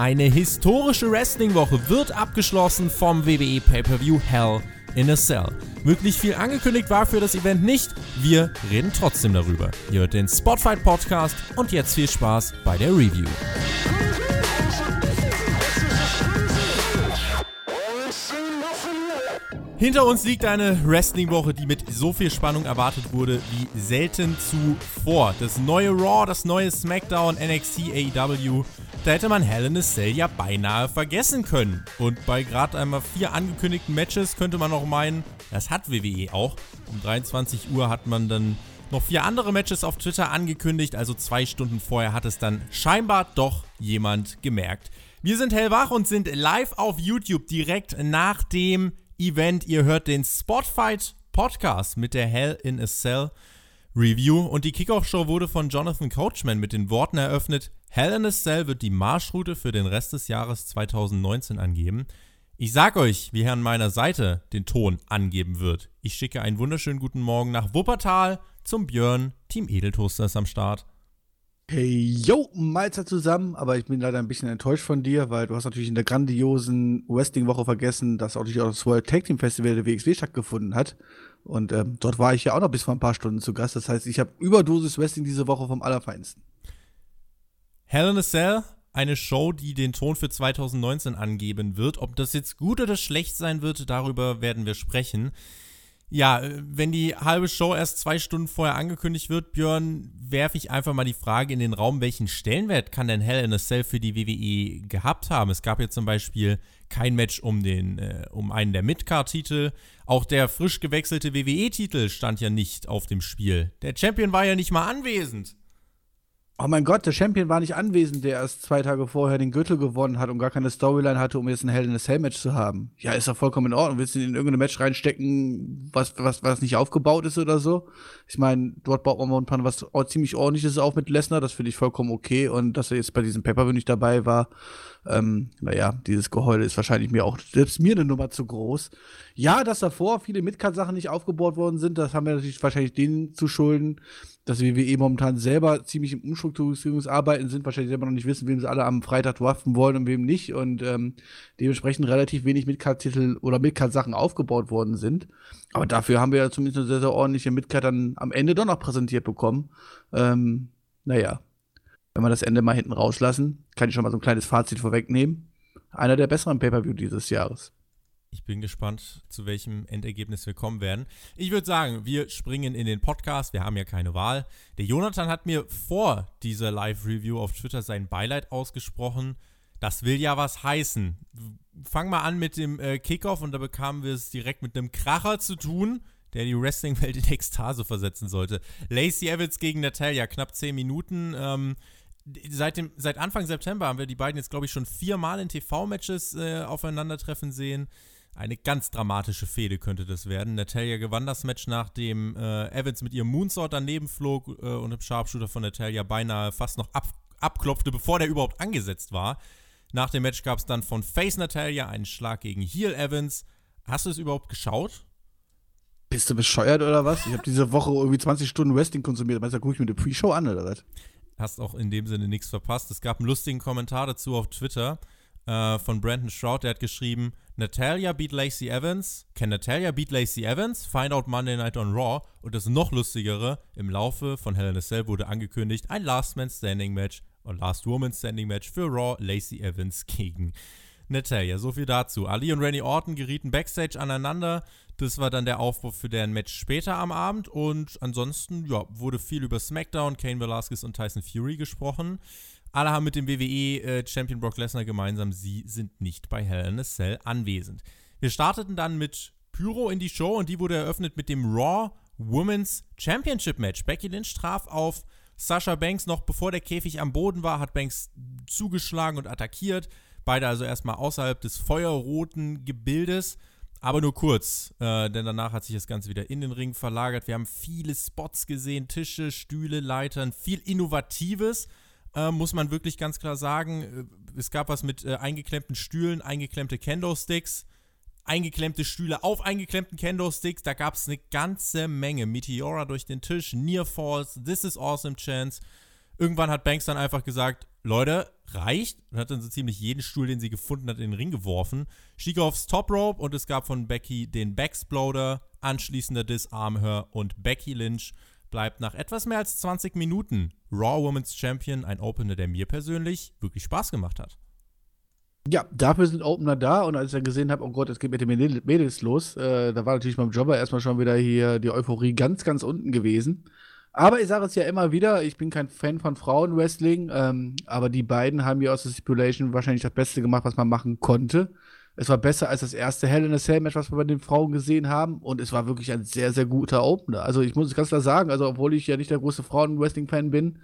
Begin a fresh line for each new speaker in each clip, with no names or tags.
Eine historische Wrestling-Woche wird abgeschlossen vom WWE Pay-Per-View Hell in a Cell. Wirklich viel angekündigt war für das Event nicht. Wir reden trotzdem darüber. Ihr hört den Spotfight Podcast und jetzt viel Spaß bei der Review. Hinter uns liegt eine Wrestling-Woche, die mit so viel Spannung erwartet wurde wie selten zuvor. Das neue Raw, das neue SmackDown, NXT, AEW, da hätte man Hell in a Cell ja beinahe vergessen können. Und bei gerade einmal vier angekündigten Matches könnte man auch meinen, das hat WWE auch. Um 23 Uhr hat man dann noch vier andere Matches auf Twitter angekündigt, also zwei Stunden vorher hat es dann scheinbar doch jemand gemerkt. Wir sind hellwach und sind live auf YouTube direkt nach dem Event. Ihr hört den Spotfight Podcast mit der Hell in a Cell Review und die Kickoff-Show wurde von Jonathan Coachman mit den Worten eröffnet: Hell in a Cell wird die Marschroute für den Rest des Jahres 2019 angeben. Ich sag euch, wie er an meiner Seite den Ton angeben wird. Ich schicke einen wunderschönen guten Morgen nach Wuppertal zum Björn. Team Edeltoaster ist am Start.
Hey, yo, Malzer zusammen, aber ich bin leider ein bisschen enttäuscht von dir, weil du hast natürlich in der grandiosen Wrestling-Woche vergessen, dass auch das World Tag Team Festival der WXW stattgefunden hat. Und ähm, dort war ich ja auch noch bis vor ein paar Stunden zu Gast. Das heißt, ich habe Überdosis Wrestling diese Woche vom Allerfeinsten.
Hell in a Cell, eine Show, die den Ton für 2019 angeben wird. Ob das jetzt gut oder schlecht sein wird, darüber werden wir sprechen. Ja, wenn die halbe Show erst zwei Stunden vorher angekündigt wird, Björn, werfe ich einfach mal die Frage in den Raum, welchen Stellenwert kann denn Hell in a Cell für die WWE gehabt haben? Es gab jetzt zum Beispiel kein Match um, den, äh, um einen der Midcard-Titel. Auch der frisch gewechselte WWE-Titel stand ja nicht auf dem Spiel. Der Champion war ja nicht mal anwesend.
Oh mein Gott, der Champion war nicht anwesend, der erst zwei Tage vorher den Gürtel gewonnen hat und gar keine Storyline hatte, um jetzt ein Hell in a Cell Match zu haben. Ja, ist doch vollkommen in Ordnung. Willst du ihn in irgendein Match reinstecken, was, was, was nicht aufgebaut ist oder so? Ich meine, dort baut man momentan was ziemlich ordentliches auf mit Lesnar, das finde ich vollkommen okay. Und dass er jetzt bei diesem Pepper nicht dabei war, ähm, naja, dieses Geheule ist wahrscheinlich mir auch, selbst mir eine Nummer zu groß. Ja, dass davor viele Midcard-Sachen nicht aufgebaut worden sind, das haben wir natürlich wahrscheinlich denen zu schulden, dass wir eh momentan selber ziemlich im Umstrukturierungsarbeiten sind, wahrscheinlich selber noch nicht wissen, wem sie alle am Freitag draften wollen und wem nicht und ähm, dementsprechend relativ wenig Midcard-Titel oder Midcard-Sachen aufgebaut worden sind. Aber dafür haben wir ja zumindest eine sehr, sehr ordentliche Midcard dann am Ende doch noch präsentiert bekommen. Ähm, naja, wenn wir das Ende mal hinten rauslassen, kann ich schon mal so ein kleines Fazit vorwegnehmen. Einer der besseren Pay-Per-View dieses Jahres.
Ich bin gespannt, zu welchem Endergebnis wir kommen werden. Ich würde sagen, wir springen in den Podcast. Wir haben ja keine Wahl. Der Jonathan hat mir vor dieser Live-Review auf Twitter sein Beileid ausgesprochen. Das will ja was heißen. Fang mal an mit dem äh, Kickoff und da bekamen wir es direkt mit einem Kracher zu tun, der die Wrestling-Welt in Ekstase versetzen sollte. Lacey Evans gegen Natalia, knapp 10 Minuten. Ähm, seit, dem, seit Anfang September haben wir die beiden jetzt, glaube ich, schon viermal in TV-Matches äh, aufeinandertreffen sehen. Eine ganz dramatische Fehde könnte das werden. Natalia gewann das Match, nachdem äh, Evans mit ihrem Moonsault daneben flog äh, und im Sharpshooter von Natalia beinahe fast noch ab, abklopfte, bevor der überhaupt angesetzt war. Nach dem Match gab es dann von Face Natalia einen Schlag gegen Heel Evans. Hast du es überhaupt geschaut?
Bist du bescheuert oder was? Ich habe diese Woche irgendwie 20 Stunden Wrestling konsumiert. Meinst du, gucke ich mir eine Pre-Show an oder was?
Hast auch in dem Sinne nichts verpasst. Es gab einen lustigen Kommentar dazu auf Twitter äh, von Brandon Shroud, der hat geschrieben: Natalia beat Lacey Evans. Can Natalia beat Lacey Evans? Find out Monday Night on Raw. Und das noch lustigere: Im Laufe von Hell in a Cell wurde angekündigt ein Last Man Standing Match und Last Woman Standing Match für Raw Lacey Evans gegen Natalia. So viel dazu. Ali und Randy Orton gerieten backstage aneinander. Das war dann der Aufbau für deren Match später am Abend. Und ansonsten, ja, wurde viel über SmackDown, Kane Velasquez und Tyson Fury gesprochen. Alle haben mit dem WWE-Champion äh, Brock Lesnar gemeinsam, sie sind nicht bei Hell in a Cell anwesend. Wir starteten dann mit Pyro in die Show und die wurde eröffnet mit dem Raw Women's Championship Match. Becky Lynch traf auf Sasha Banks noch bevor der Käfig am Boden war, hat Banks zugeschlagen und attackiert. Beide also erstmal außerhalb des feuerroten Gebildes. Aber nur kurz, äh, denn danach hat sich das Ganze wieder in den Ring verlagert. Wir haben viele Spots gesehen, Tische, Stühle, Leitern, viel Innovatives äh, muss man wirklich ganz klar sagen. Äh, es gab was mit äh, eingeklemmten Stühlen, eingeklemmte Kendo-Sticks, eingeklemmte Stühle auf eingeklemmten Kendo-Sticks. Da gab es eine ganze Menge. Meteora durch den Tisch, Near Falls, This is Awesome Chance. Irgendwann hat Banks dann einfach gesagt, Leute, reicht und hat dann so ziemlich jeden Stuhl, den sie gefunden hat, in den Ring geworfen. Stieg aufs Top Rope und es gab von Becky den Backsploder, anschließender Disarm Her und Becky Lynch bleibt nach etwas mehr als 20 Minuten Raw Women's Champion, ein Opener, der mir persönlich wirklich Spaß gemacht hat.
Ja, dafür sind Opener da und als ich dann gesehen habe, oh Gott, es geht mit den Mädels los, äh, da war natürlich beim Jobber erstmal schon wieder hier die Euphorie ganz, ganz unten gewesen. Aber ich sage es ja immer wieder, ich bin kein Fan von Frauenwrestling, ähm, aber die beiden haben hier aus der Stipulation wahrscheinlich das Beste gemacht, was man machen konnte. Es war besser als das erste Hell in a Cell Match, was wir bei den Frauen gesehen haben. Und es war wirklich ein sehr, sehr guter Opener. Also ich muss es ganz klar sagen, also obwohl ich ja nicht der große Frauen-Wrestling-Fan bin,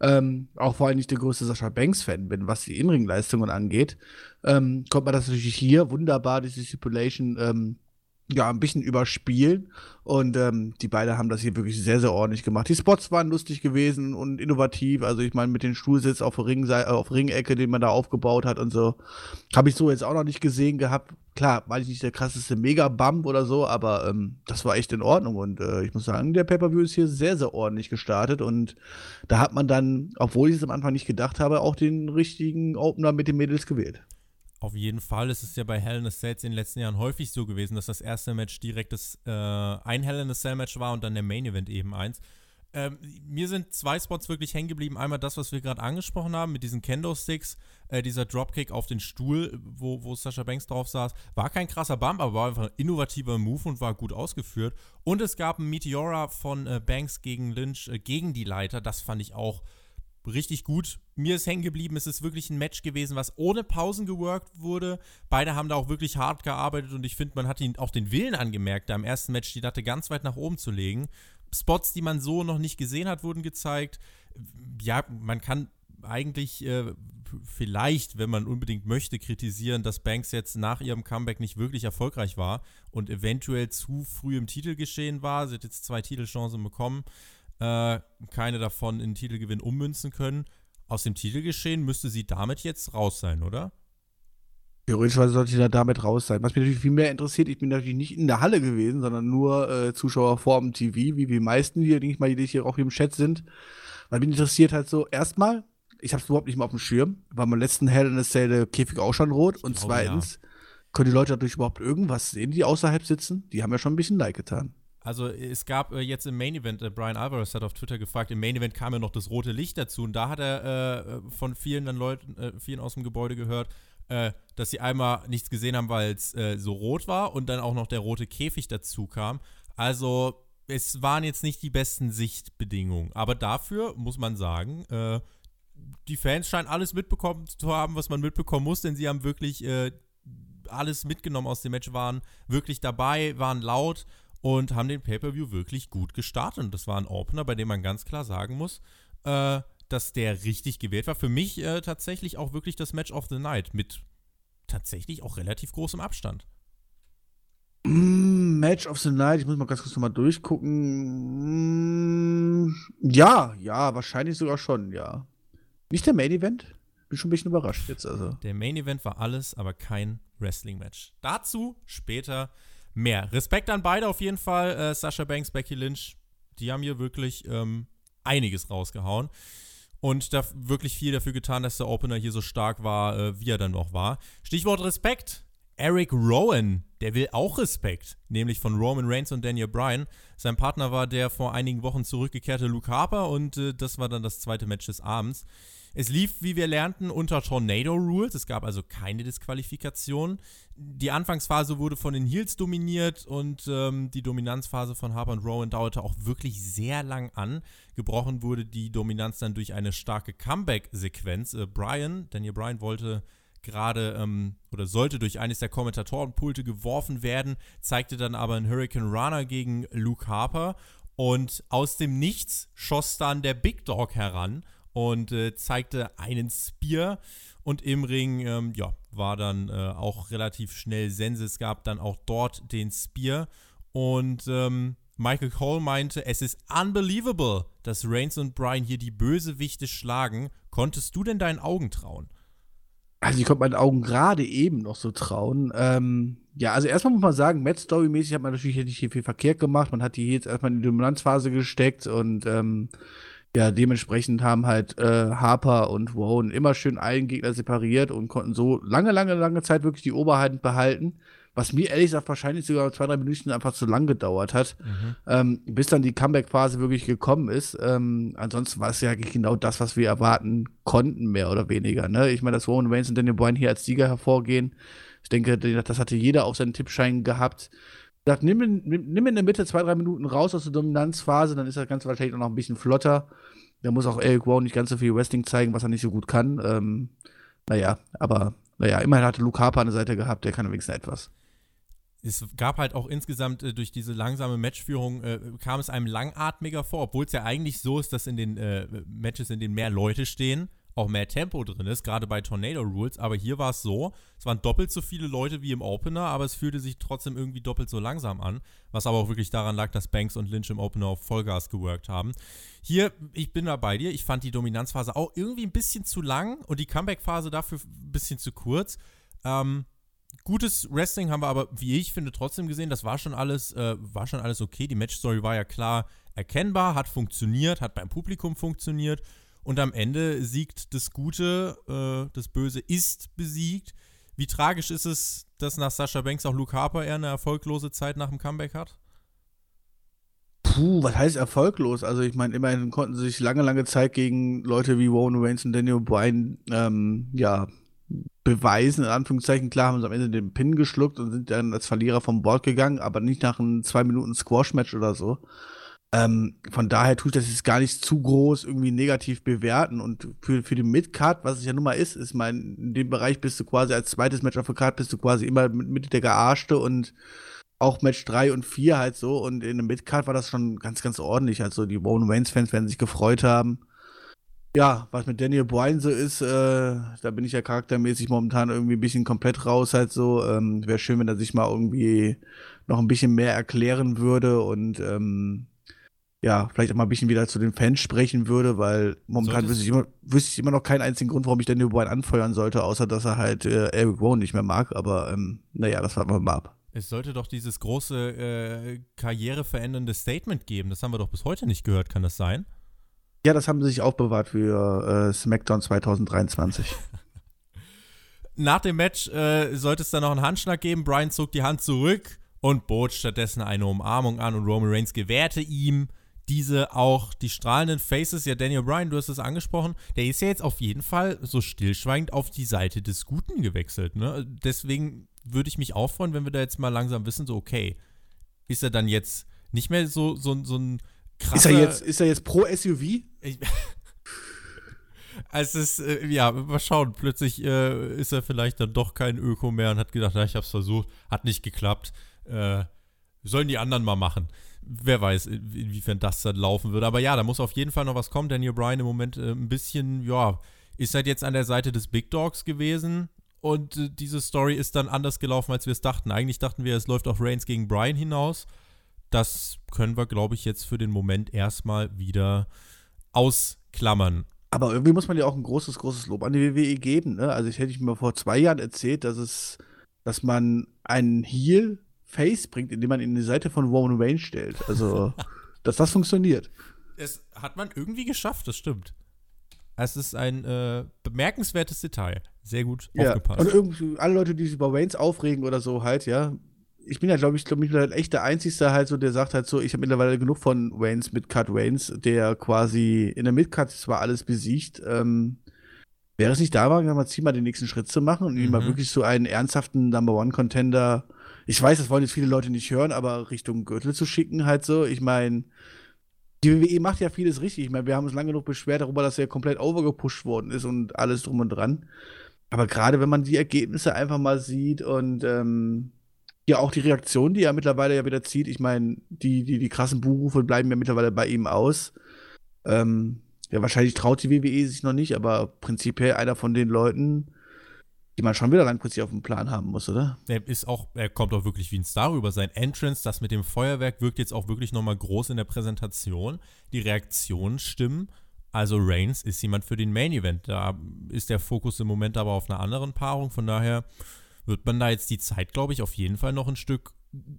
ähm, auch vor allem nicht der größte Sascha Banks-Fan bin, was die Inring-Leistungen angeht, ähm, kommt man das natürlich hier wunderbar, diese Stipulation, ähm, ja, ein bisschen überspielen. Und ähm, die beiden haben das hier wirklich sehr, sehr ordentlich gemacht. Die Spots waren lustig gewesen und innovativ. Also ich meine, mit den Stuhlsitz auf, Ring, auf Ringecke, den man da aufgebaut hat und so, habe ich so jetzt auch noch nicht gesehen gehabt. Klar, war ich nicht der krasseste Mega-Bump oder so, aber ähm, das war echt in Ordnung. Und äh, ich muss sagen, der Pay-Per-View ist hier sehr, sehr ordentlich gestartet. Und da hat man dann, obwohl ich es am Anfang nicht gedacht habe, auch den richtigen Opener mit den Mädels gewählt.
Auf jeden Fall. Es ist ja bei Hell in a Cell in den letzten Jahren häufig so gewesen, dass das erste Match direkt das, äh, ein Hell in a Cell Match war und dann der Main Event eben eins. Ähm, mir sind zwei Spots wirklich hängen geblieben. Einmal das, was wir gerade angesprochen haben, mit diesen Kendo-Sticks, äh, dieser Dropkick auf den Stuhl, wo, wo Sascha Banks drauf saß. War kein krasser Bump, aber war einfach ein innovativer Move und war gut ausgeführt. Und es gab ein Meteora von äh, Banks gegen Lynch äh, gegen die Leiter. Das fand ich auch richtig gut. Mir ist hängen geblieben, es ist wirklich ein Match gewesen, was ohne Pausen geworkt wurde. Beide haben da auch wirklich hart gearbeitet und ich finde, man hat ihnen auch den Willen angemerkt, da im ersten Match die Latte ganz weit nach oben zu legen. Spots, die man so noch nicht gesehen hat, wurden gezeigt. Ja, man kann eigentlich äh, vielleicht, wenn man unbedingt möchte, kritisieren, dass Banks jetzt nach ihrem Comeback nicht wirklich erfolgreich war und eventuell zu früh im Titel geschehen war. Sie hat jetzt zwei Titelchancen bekommen äh, keine davon in Titelgewinn ummünzen können. Aus dem Titelgeschehen müsste sie damit jetzt raus sein, oder?
Theoretisch sollte sie da damit raus sein. Was mich natürlich viel mehr interessiert, ich bin natürlich nicht in der Halle gewesen, sondern nur äh, Zuschauer vor dem TV, wie die meisten hier, denke ich mal, die hier auch hier im Chat sind. Weil mich interessiert halt so, erstmal, ich habe es überhaupt nicht mehr auf dem Schirm, weil beim letzten Hell in the Cell der Käfig auch schon rot. Und glaube, zweitens, ja. können die Leute dadurch überhaupt irgendwas sehen, die außerhalb sitzen? Die haben ja schon ein bisschen Like getan.
Also es gab äh, jetzt im Main Event, äh, Brian Alvarez hat auf Twitter gefragt, im Main Event kam ja noch das rote Licht dazu und da hat er äh, äh von vielen dann Leuten, äh, vielen aus dem Gebäude gehört, äh, dass sie einmal nichts gesehen haben, weil es so rot war und dann auch noch der rote Käfig dazu kam. Also es waren jetzt nicht die besten Sichtbedingungen, aber dafür muss man sagen, die Fans scheinen alles mitbekommen zu haben, was man mitbekommen muss, denn sie haben wirklich alles mitgenommen aus dem Match, waren wirklich dabei, waren laut und haben den Pay-Per-View wirklich gut gestartet. Und das war ein Opener, bei dem man ganz klar sagen muss, äh, dass der richtig gewählt war. Für mich äh, tatsächlich auch wirklich das Match of the Night mit tatsächlich auch relativ großem Abstand.
Mm, Match of the Night, ich muss mal ganz kurz nochmal durchgucken. Mm, ja, ja, wahrscheinlich sogar schon, ja. Nicht der Main Event? Bin schon ein bisschen überrascht jetzt also.
Der Main Event war alles, aber kein Wrestling-Match. Dazu später mehr. Respekt an beide auf jeden Fall. Äh, Sascha Banks, Becky Lynch, die haben hier wirklich ähm, einiges rausgehauen. Und da wirklich viel dafür getan, dass der Opener hier so stark war, äh, wie er dann noch war. Stichwort Respekt. Eric Rowan, der will auch Respekt, nämlich von Roman Reigns und Daniel Bryan. Sein Partner war der vor einigen Wochen zurückgekehrte Luke Harper und äh, das war dann das zweite Match des Abends. Es lief, wie wir lernten, unter Tornado Rules. Es gab also keine Disqualifikation. Die Anfangsphase wurde von den Heels dominiert und ähm, die Dominanzphase von Harper und Rowan dauerte auch wirklich sehr lang an. Gebrochen wurde die Dominanz dann durch eine starke Comeback-Sequenz. Äh, Brian, Daniel Bryan wollte gerade ähm, oder sollte durch eines der Kommentatorenpulte geworfen werden, zeigte dann aber einen Hurricane Runner gegen Luke Harper und aus dem Nichts schoss dann der Big Dog heran und äh, zeigte einen Spear. Und im Ring, ähm, ja, war dann äh, auch relativ schnell Sense. Es gab dann auch dort den Spear. Und ähm, Michael Cole meinte, es ist unbelievable, dass Reigns und Brian hier die Bösewichte schlagen. Konntest du denn deinen Augen trauen?
Also ich konnte meinen Augen gerade eben noch so trauen. Ähm, ja, also erstmal muss man sagen, Match-Story-mäßig hat man natürlich nicht viel verkehrt gemacht. Man hat die jetzt erstmal in die Dominanzphase gesteckt und ähm, ja, dementsprechend haben halt äh, Harper und Rowan immer schön einen Gegner separiert und konnten so lange, lange, lange Zeit wirklich die Oberheit behalten. Was mir ehrlich gesagt wahrscheinlich sogar zwei, drei Minuten einfach zu lang gedauert hat, mhm. ähm, bis dann die Comeback-Phase wirklich gekommen ist. Ähm, ansonsten war es ja genau das, was wir erwarten konnten, mehr oder weniger. Ne? Ich meine, dass Roman Reigns und Daniel Bryan hier als Sieger hervorgehen, ich denke, das hatte jeder auf seinen Tippschein gehabt. Dachte, nimm, nimm, nimm in der Mitte zwei, drei Minuten raus aus der Dominanzphase, dann ist das Ganze wahrscheinlich auch noch ein bisschen flotter. Da muss auch Eric Rowan nicht ganz so viel Wrestling zeigen, was er nicht so gut kann. Ähm, naja, aber naja, immerhin hatte Luke Harper eine Seite gehabt, der kann wenigstens etwas
es gab halt auch insgesamt äh, durch diese langsame Matchführung, äh, kam es einem langatmiger vor, obwohl es ja eigentlich so ist, dass in den äh, Matches, in denen mehr Leute stehen, auch mehr Tempo drin ist, gerade bei Tornado Rules. Aber hier war es so, es waren doppelt so viele Leute wie im Opener, aber es fühlte sich trotzdem irgendwie doppelt so langsam an. Was aber auch wirklich daran lag, dass Banks und Lynch im Opener auf Vollgas geworkt haben. Hier, ich bin da bei dir, ich fand die Dominanzphase auch irgendwie ein bisschen zu lang und die Comeback-Phase dafür ein bisschen zu kurz. Ähm, gutes Wrestling haben wir aber, wie ich finde, trotzdem gesehen. Das war schon alles, äh, war schon alles okay. Die Matchstory war ja klar erkennbar, hat funktioniert, hat beim Publikum funktioniert. Und am Ende siegt das Gute, äh, das Böse ist besiegt. Wie tragisch ist es, dass nach Sascha Banks auch Luke Harper eher eine erfolglose Zeit nach dem Comeback hat?
Puh, was heißt erfolglos? Also ich meine, immerhin konnten sie sich lange, lange Zeit gegen Leute wie Rowan Reigns und Daniel Bryan ähm, ja, beweisen, in Anführungszeichen. Klar haben sie am Ende den Pin geschluckt und sind dann als Verlierer vom Board gegangen, aber nicht nach einem zwei Minuten Squash-Match oder so. Ähm, von daher tue ich das jetzt gar nicht zu groß irgendwie negativ bewerten. Und für, für die Mid-Card, was es ja nun mal ist, ist mein, in dem Bereich bist du quasi als zweites Match auf der Card, bist du quasi immer mit, der Gearschte und auch Match 3 und 4 halt so. Und in der Mid-Card war das schon ganz, ganz ordentlich. Also die Bone Waynes-Fans werden sich gefreut haben ja, was mit Daniel Bryan so ist, äh, da bin ich ja charaktermäßig momentan irgendwie ein bisschen komplett raus halt so. Ähm, Wäre schön, wenn er sich mal irgendwie noch ein bisschen mehr erklären würde und ähm, ja, vielleicht auch mal ein bisschen wieder zu den Fans sprechen würde, weil momentan wüsste ich, immer, wüsste ich immer noch keinen einzigen Grund, warum ich Daniel Bryan anfeuern sollte, außer dass er halt äh, Eric Rowan nicht mehr mag. Aber ähm, naja, das warten wir mal ab.
Es sollte doch dieses große äh, karriereverändernde Statement geben. Das haben wir doch bis heute nicht gehört, kann das sein?
Ja, das haben sie sich aufbewahrt für äh, SmackDown 2023.
Nach dem Match äh, sollte es dann noch einen Handschlag geben. Brian zog die Hand zurück und bot stattdessen eine Umarmung an und Roman Reigns gewährte ihm diese auch die strahlenden Faces. Ja, Daniel Bryan, du hast es angesprochen, der ist ja jetzt auf jeden Fall so stillschweigend auf die Seite des Guten gewechselt. Ne? Deswegen würde ich mich auch freuen, wenn wir da jetzt mal langsam wissen, so okay, ist er dann jetzt nicht mehr so, so, so ein
krasser. Ist er jetzt, ist er jetzt pro SUV? Ich,
also es ist, äh, ja, mal schauen. Plötzlich äh, ist er vielleicht dann doch kein Öko mehr und hat gedacht, na, ich hab's versucht, hat nicht geklappt. Äh, sollen die anderen mal machen. Wer weiß, inwiefern das dann laufen würde. Aber ja, da muss auf jeden Fall noch was kommen. Daniel Bryan im Moment äh, ein bisschen, ja, ist halt jetzt an der Seite des Big Dogs gewesen. Und äh, diese Story ist dann anders gelaufen, als wir es dachten. Eigentlich dachten wir, es läuft auf Reigns gegen Bryan hinaus das können wir, glaube ich, jetzt für den Moment erstmal wieder ausklammern.
Aber irgendwie muss man ja auch ein großes, großes Lob an die WWE geben. Ne? Also ich hätte ich mir vor zwei Jahren erzählt, dass es, dass man einen Heel Face bringt, indem man ihn in die Seite von Roman Reigns stellt. Also, dass das funktioniert.
Es hat man irgendwie geschafft, das stimmt. Es ist ein äh, bemerkenswertes Detail. Sehr gut
ja. aufgepasst. Und irgendwie alle Leute, die sich über Reigns aufregen oder so, halt, ja, ich bin ja, glaube ich, glaube ich, halt echt der Einzige halt so, der sagt halt so, ich habe mittlerweile genug von Waynes mit Cut Waynes, der quasi in der Midcut zwar alles besiegt. Ähm, wäre es nicht da, mal Ziel mal den nächsten Schritt zu machen und mhm. ihn mal wirklich so einen ernsthaften Number One Contender, ich weiß, das wollen jetzt viele Leute nicht hören, aber Richtung Gürtel zu schicken halt so. Ich meine, die WWE macht ja vieles richtig. Ich meine, wir haben uns lange genug beschwert darüber, dass er komplett overgepusht worden ist und alles drum und dran. Aber gerade wenn man die Ergebnisse einfach mal sieht und ähm, ja auch die Reaktion, die er mittlerweile ja wieder zieht. Ich meine, die, die, die krassen Buhrufe bleiben ja mittlerweile bei ihm aus. Ähm, ja, wahrscheinlich traut die WWE sich noch nicht, aber prinzipiell einer von den Leuten, die man schon wieder langfristig auf dem Plan haben muss, oder?
Er ist auch, er kommt auch wirklich wie ein Star rüber. Sein Entrance, das mit dem Feuerwerk, wirkt jetzt auch wirklich nochmal groß in der Präsentation. Die Reaktionen stimmen. Also Reigns ist jemand für den Main Event. Da ist der Fokus im Moment aber auf einer anderen Paarung. Von daher wird man da jetzt die Zeit, glaube ich, auf jeden Fall noch ein Stück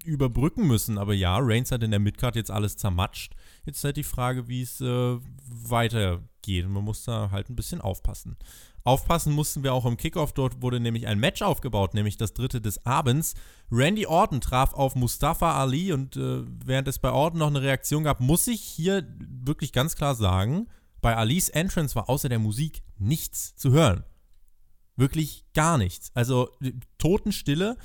überbrücken müssen. Aber ja, Reigns hat in der Midcard jetzt alles zermatscht. Jetzt ist halt die Frage, wie es äh, weitergeht. Man muss da halt ein bisschen aufpassen. Aufpassen mussten wir auch im Kickoff. Dort wurde nämlich ein Match aufgebaut, nämlich das dritte des Abends. Randy Orton traf auf Mustafa Ali und äh, während es bei Orton noch eine Reaktion gab, muss ich hier wirklich ganz klar sagen, bei Alis Entrance war außer der Musik nichts zu hören. Wirklich gar nichts. Also Totenstille.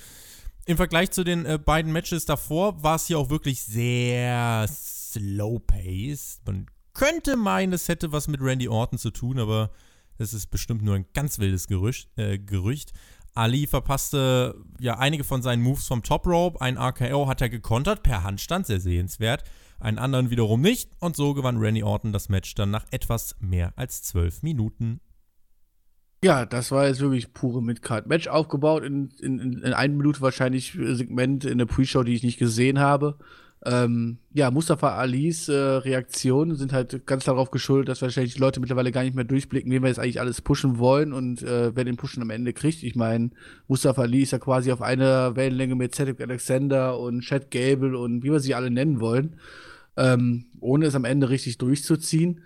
Im Vergleich zu den äh, beiden Matches davor war es hier auch wirklich sehr slow-paced. Man könnte meinen, es hätte was mit Randy Orton zu tun, aber das ist bestimmt nur ein ganz wildes Gerücht. Äh, Gerücht. Ali verpasste ja einige von seinen Moves vom Top Rope. Ein RKO hat er gekontert per Handstand, sehr sehenswert. Einen anderen wiederum nicht. Und so gewann Randy Orton das Match dann nach etwas mehr als zwölf Minuten.
Ja, das war jetzt wirklich pure Midcard-Match aufgebaut in, in, in einer Minute wahrscheinlich Segment in der Pre-Show, die ich nicht gesehen habe. Ähm, ja, Mustafa Alis äh, Reaktionen sind halt ganz darauf geschuldet, dass wahrscheinlich die Leute mittlerweile gar nicht mehr durchblicken, wen wir jetzt eigentlich alles pushen wollen und äh, wer den Pushen am Ende kriegt. Ich meine, Mustafa Ali ist ja quasi auf einer Wellenlänge mit Cedric Alexander und Chad Gable und wie wir sie alle nennen wollen, ähm, ohne es am Ende richtig durchzuziehen.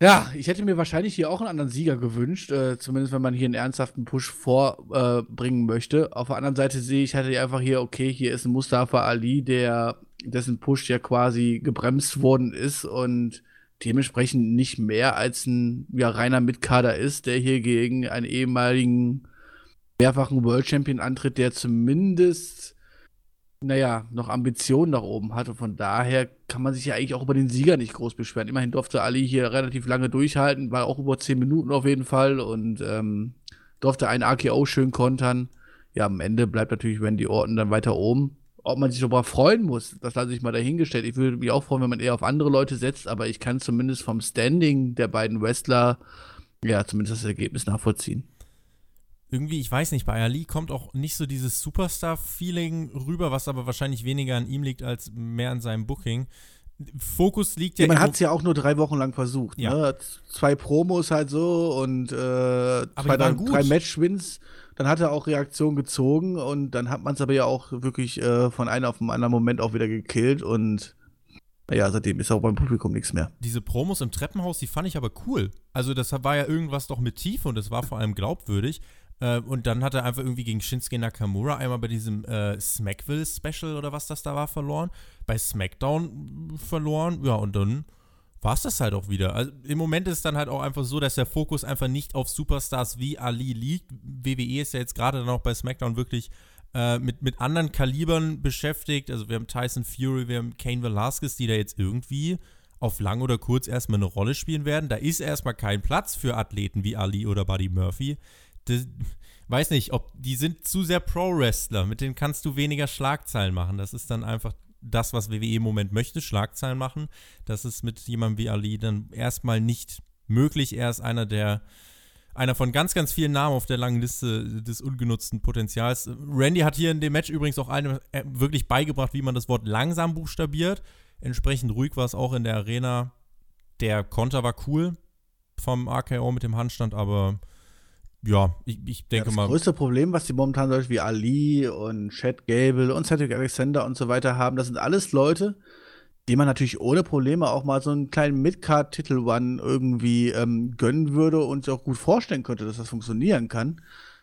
Ja, ich hätte mir wahrscheinlich hier auch einen anderen Sieger gewünscht, äh, zumindest wenn man hier einen ernsthaften Push vorbringen äh, möchte. Auf der anderen Seite sehe ich, hatte einfach hier, okay, hier ist ein Mustafa Ali, der dessen Push ja quasi gebremst worden ist und dementsprechend nicht mehr als ein ja, reiner Mitkader ist, der hier gegen einen ehemaligen mehrfachen World Champion antritt, der zumindest naja, noch Ambitionen nach oben hatte. Von daher kann man sich ja eigentlich auch über den Sieger nicht groß beschweren. Immerhin durfte Ali hier relativ lange durchhalten, war auch über 10 Minuten auf jeden Fall und ähm, durfte einen AKO schön kontern. Ja, am Ende bleibt natürlich Randy Orton dann weiter oben. Ob man sich darüber freuen muss, das lasse ich mal dahingestellt. Ich würde mich auch freuen, wenn man eher auf andere Leute setzt, aber ich kann zumindest vom Standing der beiden Wrestler ja zumindest das Ergebnis nachvollziehen
irgendwie, ich weiß nicht, bei Ali kommt auch nicht so dieses Superstar-Feeling rüber, was aber wahrscheinlich weniger an ihm liegt als mehr an seinem Booking. Fokus liegt ja.
ja man hat es ja auch nur drei Wochen lang versucht. Ja. Ne? Zwei Promos halt so und äh, zwei, dann, drei Match-Wins. Dann hat er auch Reaktion gezogen und dann hat man es aber ja auch wirklich äh, von einem auf den anderen Moment auch wieder gekillt und naja, seitdem ist auch beim Publikum nichts mehr.
Diese Promos im Treppenhaus, die fand ich aber cool. Also das war ja irgendwas doch mit Tiefe und das war vor allem glaubwürdig. Äh, und dann hat er einfach irgendwie gegen Shinsuke Nakamura einmal bei diesem äh, Smackville-Special oder was das da war verloren. Bei SmackDown verloren. Ja, und dann war es das halt auch wieder. Also im Moment ist es dann halt auch einfach so, dass der Fokus einfach nicht auf Superstars wie Ali liegt. WWE ist ja jetzt gerade dann auch bei SmackDown wirklich äh, mit, mit anderen Kalibern beschäftigt. Also wir haben Tyson Fury, wir haben Kane Velasquez, die da jetzt irgendwie auf lang oder kurz erstmal eine Rolle spielen werden. Da ist erstmal kein Platz für Athleten wie Ali oder Buddy Murphy das, weiß nicht, ob die sind zu sehr Pro-Wrestler, mit denen kannst du weniger Schlagzeilen machen. Das ist dann einfach das, was WWE im Moment möchte, Schlagzeilen machen. Das ist mit jemandem wie Ali dann erstmal nicht möglich. Er ist einer der einer von ganz, ganz vielen Namen auf der langen Liste des ungenutzten Potenzials. Randy hat hier in dem Match übrigens auch einem äh, wirklich beigebracht, wie man das Wort langsam buchstabiert. Entsprechend ruhig war es auch in der Arena. Der Konter war cool vom RKO mit dem Handstand, aber ja, ich, ich denke ja,
das
mal.
Das größte Problem, was die momentan Leute wie Ali und Chad Gable und Cedric Alexander und so weiter haben, das sind alles Leute, die man natürlich ohne Probleme auch mal so einen kleinen Midcard-Titel-One irgendwie ähm, gönnen würde und sich auch gut vorstellen könnte, dass das funktionieren kann.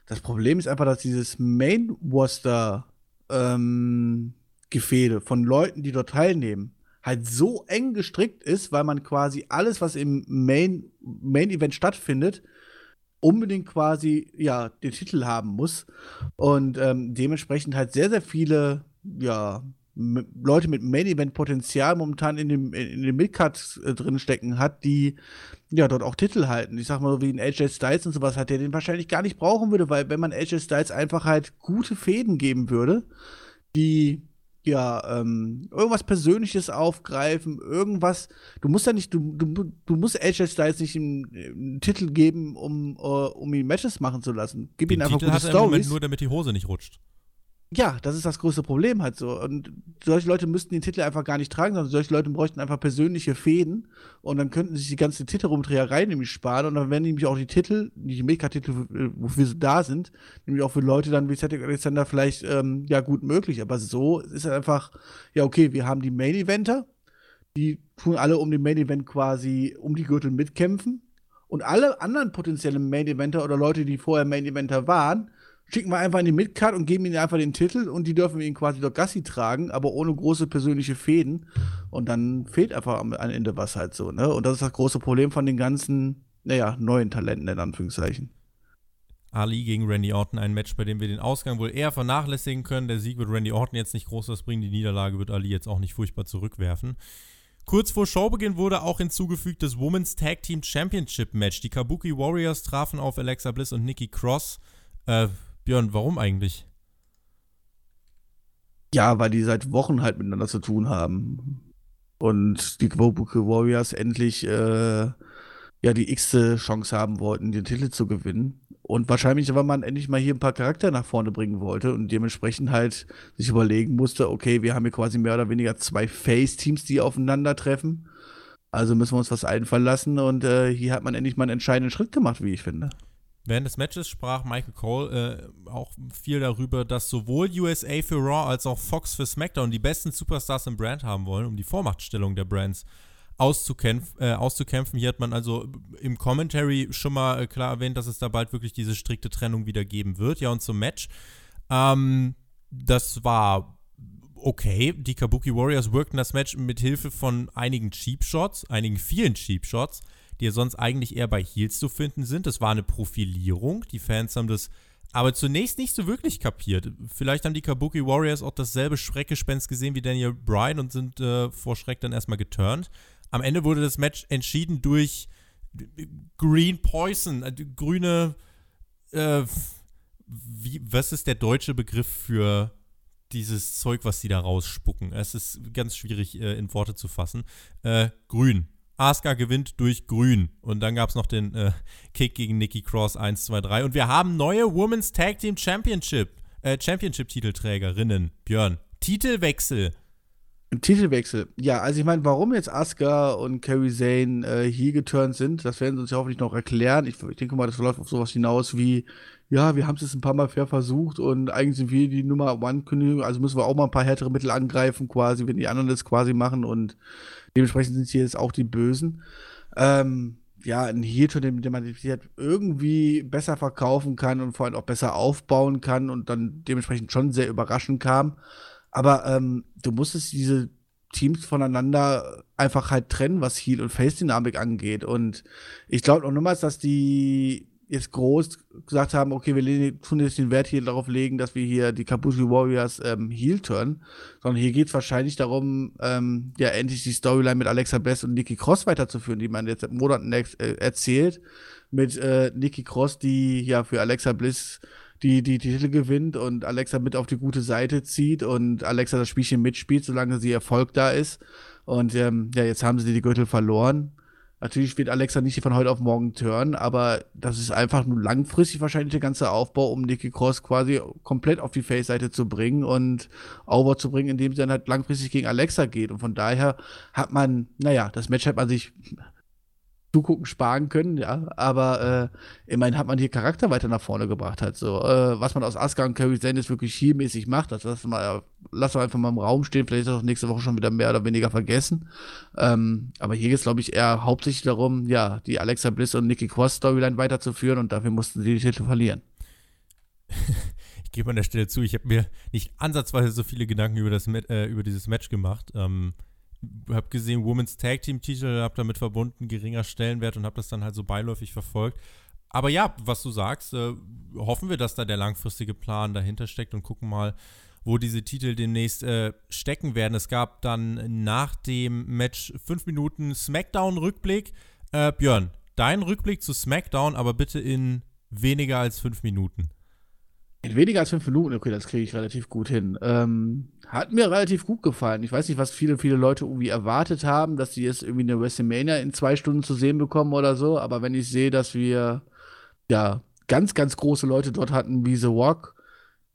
Das Problem ist einfach, dass dieses Main-Roster ähm, Gefäde von Leuten, die dort teilnehmen, halt so eng gestrickt ist, weil man quasi alles, was im Main, Main Event stattfindet, unbedingt quasi ja den Titel haben muss und ähm, dementsprechend halt sehr sehr viele ja Leute mit Main Event Potenzial momentan in dem in dem Midcard äh, drin stecken hat, die ja dort auch Titel halten. Ich sag mal so wie ein AJ Styles und sowas hat, der den wahrscheinlich gar nicht brauchen würde, weil wenn man AJ Styles einfach halt gute Fäden geben würde, die ja, ähm, irgendwas Persönliches aufgreifen, irgendwas. Du musst ja nicht, du, du, du musst AJ Styles nicht einen, einen Titel geben, um, uh, um ihn Matches machen zu lassen. Gib
Den
ihm einfach
Titel gute hat er im Moment nur, damit die Hose nicht rutscht.
Ja, das ist das größte Problem halt so. Und solche Leute müssten den Titel einfach gar nicht tragen, sondern solche Leute bräuchten einfach persönliche Fäden und dann könnten sich die ganze Titelrumdreherei nämlich sparen und dann wären nämlich auch die Titel, die Mega-Titel, wofür sie da sind, nämlich auch für Leute dann wie Cedric Alexander vielleicht ähm, ja gut möglich. Aber so ist es einfach, ja okay, wir haben die Main-Eventer, die tun alle um den Main-Event quasi um die Gürtel mitkämpfen und alle anderen potenziellen Main-Eventer oder Leute, die vorher Main-Eventer waren, schicken wir einfach in die Midcard und geben ihnen einfach den Titel und die dürfen ihn quasi durch Gassi tragen, aber ohne große persönliche Fäden. Und dann fehlt einfach am Ende was halt so, ne? Und das ist das große Problem von den ganzen, naja, neuen Talenten in Anführungszeichen.
Ali gegen Randy Orton, ein Match, bei dem wir den Ausgang wohl eher vernachlässigen können. Der Sieg wird Randy Orton jetzt nicht groß was bringen, die Niederlage wird Ali jetzt auch nicht furchtbar zurückwerfen. Kurz vor Showbeginn wurde auch hinzugefügt das Women's Tag Team Championship Match. Die Kabuki Warriors trafen auf Alexa Bliss und Nikki Cross. Äh, Björn, warum eigentlich?
Ja, weil die seit Wochen halt miteinander zu tun haben. Und die Kabuki Warriors endlich äh, ja die x-te Chance haben wollten, den Titel zu gewinnen. Und wahrscheinlich, weil man endlich mal hier ein paar Charakter nach vorne bringen wollte und dementsprechend halt sich überlegen musste, okay, wir haben hier quasi mehr oder weniger zwei Face-Teams, die aufeinandertreffen. Also müssen wir uns was einfallen lassen und äh, hier hat man endlich mal einen entscheidenden Schritt gemacht, wie ich finde.
Während des Matches sprach Michael Cole äh, auch viel darüber, dass sowohl USA für Raw als auch Fox für SmackDown die besten Superstars im Brand haben wollen, um die Vormachtstellung der Brands auszukämpf äh, auszukämpfen. Hier hat man also im Commentary schon mal äh, klar erwähnt, dass es da bald wirklich diese strikte Trennung wieder geben wird. Ja, und zum Match. Ähm, das war okay. Die Kabuki Warriors workten das Match mit Hilfe von einigen Cheap Shots, einigen vielen Cheap Shots, die ja sonst eigentlich eher bei Heels zu finden sind. Das war eine Profilierung. Die Fans haben das aber zunächst nicht so wirklich kapiert. Vielleicht haben die Kabuki Warriors auch dasselbe Schreckgespenst gesehen wie Daniel Bryan und sind äh, vor Schreck dann erstmal geturnt. Am Ende wurde das Match entschieden durch Green Poison, äh, grüne. Äh, wie, was ist der deutsche Begriff für dieses Zeug, was die da rausspucken? Es ist ganz schwierig äh, in Worte zu fassen. Äh, grün. Asuka gewinnt durch Grün. Und dann gab es noch den äh, Kick gegen Nikki Cross 1, 2, 3. Und wir haben neue Women's Tag Team Championship, äh, Championship-Titelträgerinnen. Björn. Titelwechsel.
Titelwechsel. Ja, also ich meine, warum jetzt Asuka und Kerry Zane äh, hier geturnt sind, das werden sie uns ja hoffentlich noch erklären. Ich, ich denke mal, das läuft auf sowas hinaus wie, ja, wir haben es jetzt ein paar Mal fair versucht und eigentlich sind wir die Nummer One-Königin, also müssen wir auch mal ein paar härtere Mittel angreifen, quasi, wenn die anderen das quasi machen und dementsprechend sind sie jetzt auch die Bösen. Ähm, ja, ein Heel-Turn, den, den man irgendwie besser verkaufen kann und vor allem auch besser aufbauen kann und dann dementsprechend schon sehr überraschend kam. Aber ähm, du musstest diese Teams voneinander einfach halt trennen, was Heal- und Face-Dynamik angeht. Und ich glaube auch niemals, dass die jetzt groß gesagt haben, okay, wir tun jetzt den Wert hier darauf legen, dass wir hier die Kabuki Warriors ähm, Heel turn, sondern hier geht es wahrscheinlich darum, ähm, ja, endlich die Storyline mit Alexa Bliss und Nikki Cross weiterzuführen, die man jetzt seit Monaten äh, erzählt, mit äh, Nikki Cross, die ja für Alexa Bliss die, die, Titel gewinnt und Alexa mit auf die gute Seite zieht und Alexa das Spielchen mitspielt, solange sie Erfolg da ist. Und ähm, ja, jetzt haben sie die Gürtel verloren. Natürlich wird Alexa nicht von heute auf morgen turnen, aber das ist einfach nur langfristig wahrscheinlich der ganze Aufbau, um Nikki Cross quasi komplett auf die Face-Seite zu bringen und over zu bringen, indem sie dann halt langfristig gegen Alexa geht. Und von daher hat man, naja, das Match hat man sich Zugucken sparen können, ja. Aber äh, immerhin hat man hier Charakter weiter nach vorne gebracht, halt so. Äh, was man aus Asuka und Carrie Sanders wirklich hier-mäßig macht, das lassen wir, lassen wir einfach mal im Raum stehen. Vielleicht ist das auch nächste Woche schon wieder mehr oder weniger vergessen. Ähm, aber hier geht es, glaube ich, eher hauptsächlich darum, ja, die Alexa Bliss und Nikki Cross Storyline weiterzuführen und dafür mussten sie die Titel verlieren.
ich gebe an der Stelle zu, ich habe mir nicht ansatzweise so viele Gedanken über, das, äh, über dieses Match gemacht. Ähm, habe gesehen, Women's Tag Team Titel, habe damit verbunden, geringer Stellenwert und habe das dann halt so beiläufig verfolgt. Aber ja, was du sagst, äh, hoffen wir, dass da der langfristige Plan dahinter steckt und gucken mal, wo diese Titel demnächst äh, stecken werden. Es gab dann nach dem Match fünf Minuten Smackdown-Rückblick. Äh, Björn, dein Rückblick zu Smackdown, aber bitte in weniger als fünf Minuten.
In weniger als fünf Minuten, okay, das kriege ich relativ gut hin. Ähm, hat mir relativ gut gefallen. Ich weiß nicht, was viele, viele Leute irgendwie erwartet haben, dass sie jetzt irgendwie eine WrestleMania in zwei Stunden zu sehen bekommen oder so. Aber wenn ich sehe, dass wir ja ganz, ganz große Leute dort hatten, wie The Rock,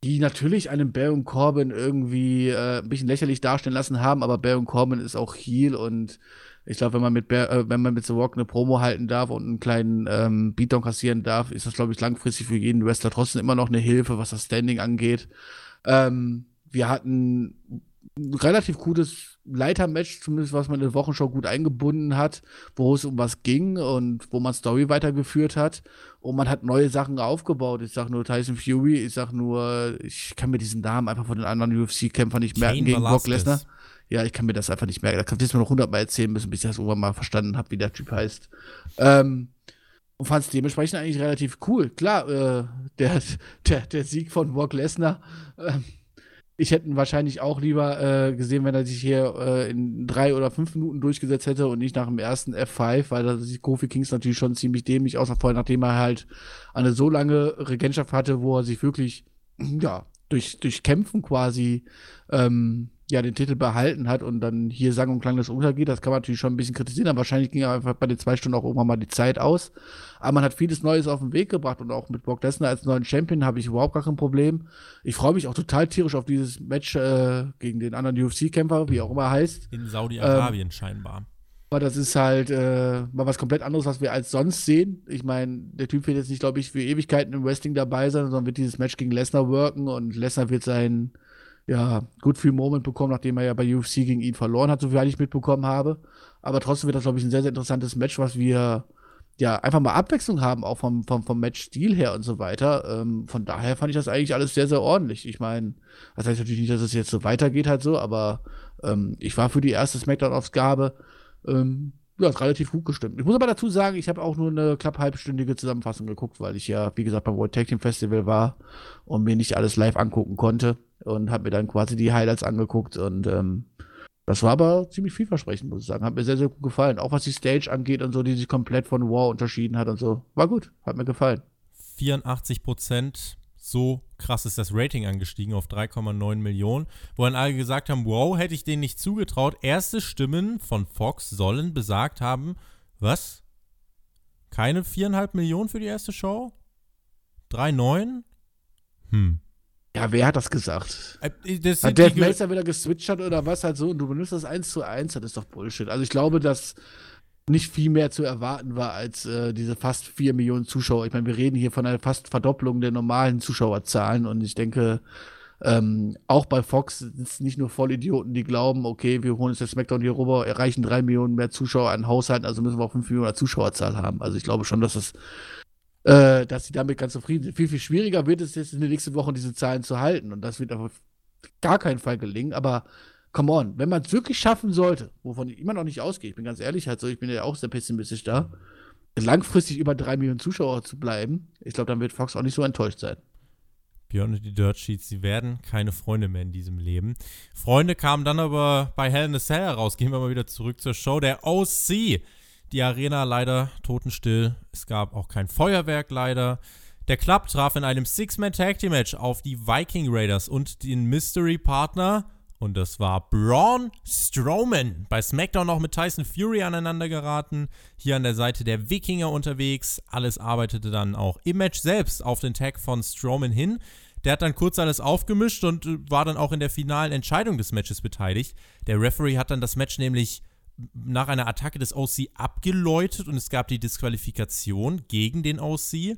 die natürlich einen Baron Corbin irgendwie äh, ein bisschen lächerlich darstellen lassen haben, aber Baron Corbin ist auch Heal und ich glaube, wenn man mit Bear, äh, wenn man mit The Rock eine Promo halten darf und einen kleinen ähm, Beatdown kassieren darf, ist das, glaube ich, langfristig für jeden Wrestler trotzdem immer noch eine Hilfe, was das Standing angeht. Ähm, wir hatten ein relativ gutes Leitermatch, zumindest was man in der Wochenshow gut eingebunden hat, wo es um was ging und wo man Story weitergeführt hat. Und man hat neue Sachen aufgebaut. Ich sag nur Tyson Fury, ich sag nur, ich kann mir diesen Namen einfach von den anderen UFC-Kämpfern nicht merken gegen Brock Lesnar. Ja, ich kann mir das einfach nicht merken. Da kann ich mir noch hundertmal erzählen müssen, bis ich das irgendwann mal verstanden habe, wie der Typ heißt. Ähm, und fand es dementsprechend eigentlich relativ cool. Klar, äh, der, der, der Sieg von Brock Lesnar, äh, ich hätte ihn wahrscheinlich auch lieber äh, gesehen, wenn er sich hier äh, in drei oder fünf Minuten durchgesetzt hätte und nicht nach dem ersten F5, weil da sieht Kofi Kings natürlich schon ziemlich dämlich aus, vorher, nachdem er halt eine so lange Regentschaft hatte, wo er sich wirklich, ja, durch, durch Kämpfen quasi ähm, ja, den Titel behalten hat und dann hier sang und klang das untergeht, das kann man natürlich schon ein bisschen kritisieren, aber wahrscheinlich ging einfach bei den zwei Stunden auch irgendwann mal die Zeit aus. Aber man hat vieles Neues auf den Weg gebracht und auch mit Brock Lesnar als neuen Champion habe ich überhaupt gar kein Problem. Ich freue mich auch total tierisch auf dieses Match äh, gegen den anderen UFC-Kämpfer, wie auch immer heißt.
In Saudi-Arabien ähm, scheinbar.
Aber das ist halt äh, mal was komplett anderes, was wir als sonst sehen. Ich meine, der Typ wird jetzt nicht, glaube ich, für Ewigkeiten im Wrestling dabei sein, sondern wird dieses Match gegen Lesnar worken und Lesnar wird sein ja, gut viel Moment bekommen, nachdem er ja bei UFC gegen ihn verloren hat, so viel ich mitbekommen habe. Aber trotzdem wird das, glaube ich, ein sehr, sehr interessantes Match, was wir ja einfach mal Abwechslung haben, auch vom, vom, vom Match-Stil her und so weiter. Ähm, von daher fand ich das eigentlich alles sehr, sehr ordentlich. Ich meine, das heißt natürlich nicht, dass es jetzt so weitergeht halt so, aber ähm, ich war für die erste Smackdown-Ausgabe ähm, ja, relativ gut gestimmt. Ich muss aber dazu sagen, ich habe auch nur eine knapp halbstündige Zusammenfassung geguckt, weil ich ja, wie gesagt, beim World Tag Team Festival war und mir nicht alles live angucken konnte und habe mir dann quasi die Highlights angeguckt und ähm, das war aber ziemlich vielversprechend, muss ich sagen. Hat mir sehr, sehr gut gefallen. Auch was die Stage angeht und so, die sich komplett von War unterschieden hat und so. War gut, hat mir gefallen.
84 Prozent, so krass ist das Rating angestiegen auf 3,9 Millionen, wo dann alle gesagt haben, wow, hätte ich denen nicht zugetraut. Erste Stimmen von Fox sollen besagt haben, was? Keine 4,5 Millionen für die erste Show? 3,9? Hm.
Ja, wer hat das gesagt? Äh, das hat Dave Meltzer wieder geswitcht hat oder was halt so und du benutzt das 1 zu 1, das ist doch Bullshit. Also ich glaube, dass nicht viel mehr zu erwarten war als äh, diese fast 4 Millionen Zuschauer. Ich meine, wir reden hier von einer fast Verdopplung der normalen Zuschauerzahlen und ich denke, ähm, auch bei Fox sind es nicht nur Vollidioten, die glauben, okay, wir holen uns jetzt SmackDown hier rüber, erreichen drei Millionen mehr Zuschauer an Haushalten, also müssen wir auch 5 Millionen Zuschauerzahl haben. Also ich glaube schon, dass das äh, dass sie damit ganz zufrieden sind. Viel, viel schwieriger wird es jetzt in den nächsten Wochen, diese Zahlen zu halten. Und das wird auf gar keinen Fall gelingen. Aber come on, wenn man es wirklich schaffen sollte, wovon ich immer noch nicht ausgehe, ich bin ganz ehrlich, halt so, ich bin ja auch sehr pessimistisch da, langfristig über drei Millionen Zuschauer zu bleiben, ich glaube, dann wird Fox auch nicht so enttäuscht sein.
Björn und die Dirt Sheets, sie werden keine Freunde mehr in diesem Leben. Freunde kamen dann aber bei Hell in a Cell heraus. Gehen wir mal wieder zurück zur Show. Der OC die Arena leider totenstill. Es gab auch kein Feuerwerk leider. Der Club traf in einem Six-Man Tag Team Match auf die Viking Raiders und den Mystery Partner. Und das war Braun Strowman. Bei SmackDown noch mit Tyson Fury aneinander geraten. Hier an der Seite der Wikinger unterwegs. Alles arbeitete dann auch im Match selbst auf den Tag von Strowman hin. Der hat dann kurz alles aufgemischt und äh, war dann auch in der finalen Entscheidung des Matches beteiligt. Der Referee hat dann das Match nämlich nach einer Attacke des OC abgeläutet und es gab die Disqualifikation gegen den OC.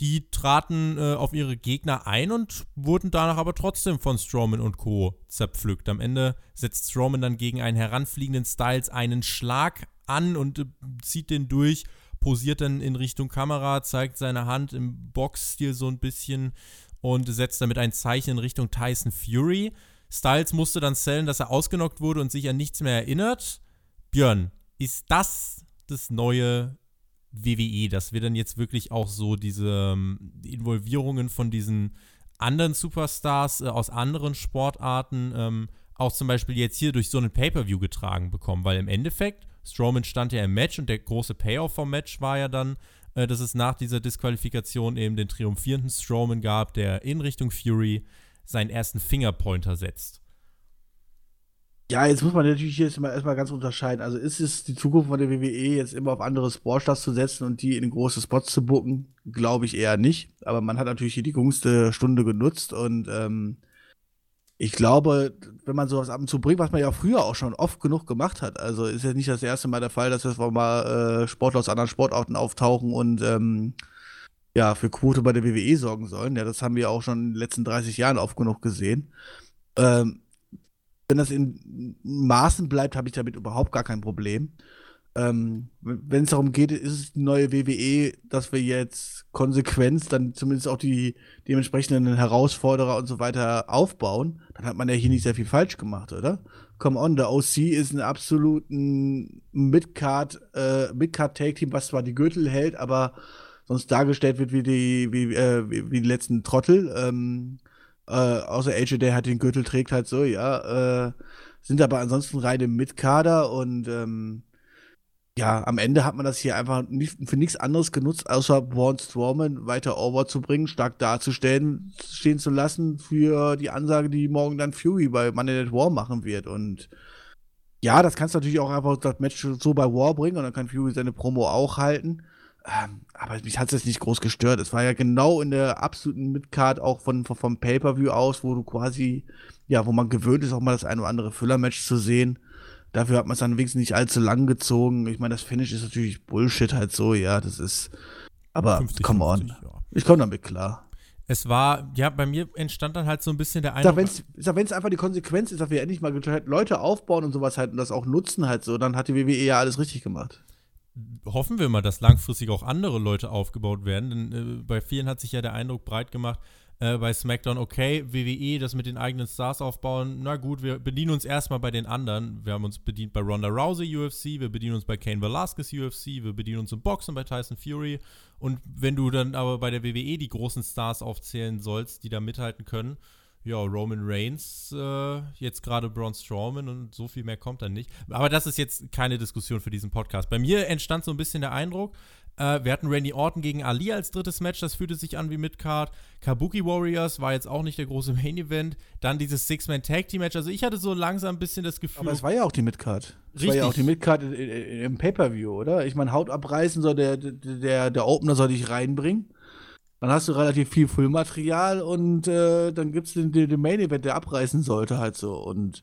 Die traten äh, auf ihre Gegner ein und wurden danach aber trotzdem von Strowman und Co. zerpflückt. Am Ende setzt Strowman dann gegen einen heranfliegenden Styles einen Schlag an und äh, zieht den durch, posiert dann in Richtung Kamera, zeigt seine Hand im Boxstil so ein bisschen und setzt damit ein Zeichen in Richtung Tyson Fury. Styles musste dann zählen, dass er ausgenockt wurde und sich an nichts mehr erinnert. Björn, ist das das neue WWE, dass wir dann jetzt wirklich auch so diese ähm, Involvierungen von diesen anderen Superstars äh, aus anderen Sportarten ähm, auch zum Beispiel jetzt hier durch so einen Pay-Per-View getragen bekommen, weil im Endeffekt Strowman stand ja im Match und der große Payoff vom Match war ja dann, äh, dass es nach dieser Disqualifikation eben den triumphierenden Strowman gab, der in Richtung Fury seinen ersten Fingerpointer setzt.
Ja, jetzt muss man natürlich hier erstmal, erstmal ganz unterscheiden. Also ist es die Zukunft von der WWE jetzt immer auf andere Sportstars zu setzen und die in große Spots zu bucken? Glaube ich eher nicht. Aber man hat natürlich hier die jüngste Stunde genutzt und ähm, ich glaube, wenn man sowas ab und zu bringt, was man ja früher auch schon oft genug gemacht hat, also ist ja nicht das erste Mal der Fall, dass jetzt mal äh, Sportler aus anderen Sportarten auftauchen und ähm, ja, für Quote bei der WWE sorgen sollen. Ja, das haben wir auch schon in den letzten 30 Jahren oft genug gesehen. Ähm, wenn das in Maßen bleibt, habe ich damit überhaupt gar kein Problem. Ähm, wenn es darum geht, ist es die neue WWE, dass wir jetzt konsequent dann zumindest auch die dementsprechenden Herausforderer und so weiter aufbauen, dann hat man ja hier nicht sehr viel falsch gemacht, oder? Come on, der OC ist ein absoluten Midcard, äh, Midcard-Take-Team, was zwar die Gürtel hält, aber sonst dargestellt wird wie die, wie, äh, wie die letzten Trottel. Ähm, äh, außer AJ, der halt den Gürtel trägt, halt so, ja. Äh, sind aber ansonsten reine Mitkader und ähm, ja, am Ende hat man das hier einfach nicht, für nichts anderes genutzt, außer Braun Strowman weiter over zu bringen, stark darzustellen, stehen zu lassen für die Ansage, die morgen dann Fury bei Monday Night War machen wird. Und ja, das kannst du natürlich auch einfach das Match so bei War bringen und dann kann Fury seine Promo auch halten. Ähm, aber mich hat es jetzt nicht groß gestört. Es war ja genau in der absoluten Midcard auch von, von vom Pay-Per-View aus, wo du quasi, ja, wo man gewöhnt ist, auch mal das ein oder andere Füller-Match zu sehen. Dafür hat man es dann wenigstens nicht allzu lang gezogen. Ich meine, das Finish ist natürlich Bullshit halt so, ja, das ist. Aber 50, come on. 50, ja. Ich komme damit klar.
Es war, ja, bei mir entstand dann halt so ein bisschen der Eindruck.
Wenn es einfach die Konsequenz ist, dass wir endlich mal Leute aufbauen und sowas halt und das auch nutzen halt so, dann hat die WWE ja alles richtig gemacht
hoffen wir mal, dass langfristig auch andere Leute aufgebaut werden. Denn äh, bei vielen hat sich ja der Eindruck breit gemacht, äh, bei SmackDown, okay, WWE, das mit den eigenen Stars aufbauen, na gut, wir bedienen uns erstmal bei den anderen. Wir haben uns bedient bei Ronda Rousey UFC, wir bedienen uns bei Kane Velasquez UFC, wir bedienen uns im Boxen bei Tyson Fury. Und wenn du dann aber bei der WWE die großen Stars aufzählen sollst, die da mithalten können, ja, Roman Reigns, äh, jetzt gerade Braun Strowman und so viel mehr kommt dann nicht. Aber das ist jetzt keine Diskussion für diesen Podcast. Bei mir entstand so ein bisschen der Eindruck, äh, wir hatten Randy Orton gegen Ali als drittes Match, das fühlte sich an wie Midcard. Kabuki Warriors war jetzt auch nicht der große Main Event. Dann dieses Six-Man-Tag-Team-Match. Also ich hatte so langsam ein bisschen das Gefühl.
Aber es war ja auch die Midcard. Es war ja auch die Midcard im Pay-Per-View, oder? Ich meine, Haut abreißen soll der, der, der Opener soll dich reinbringen. Dann hast du relativ viel Füllmaterial und äh, dann gibt es den, den, Main Event, der abreißen sollte halt so. Und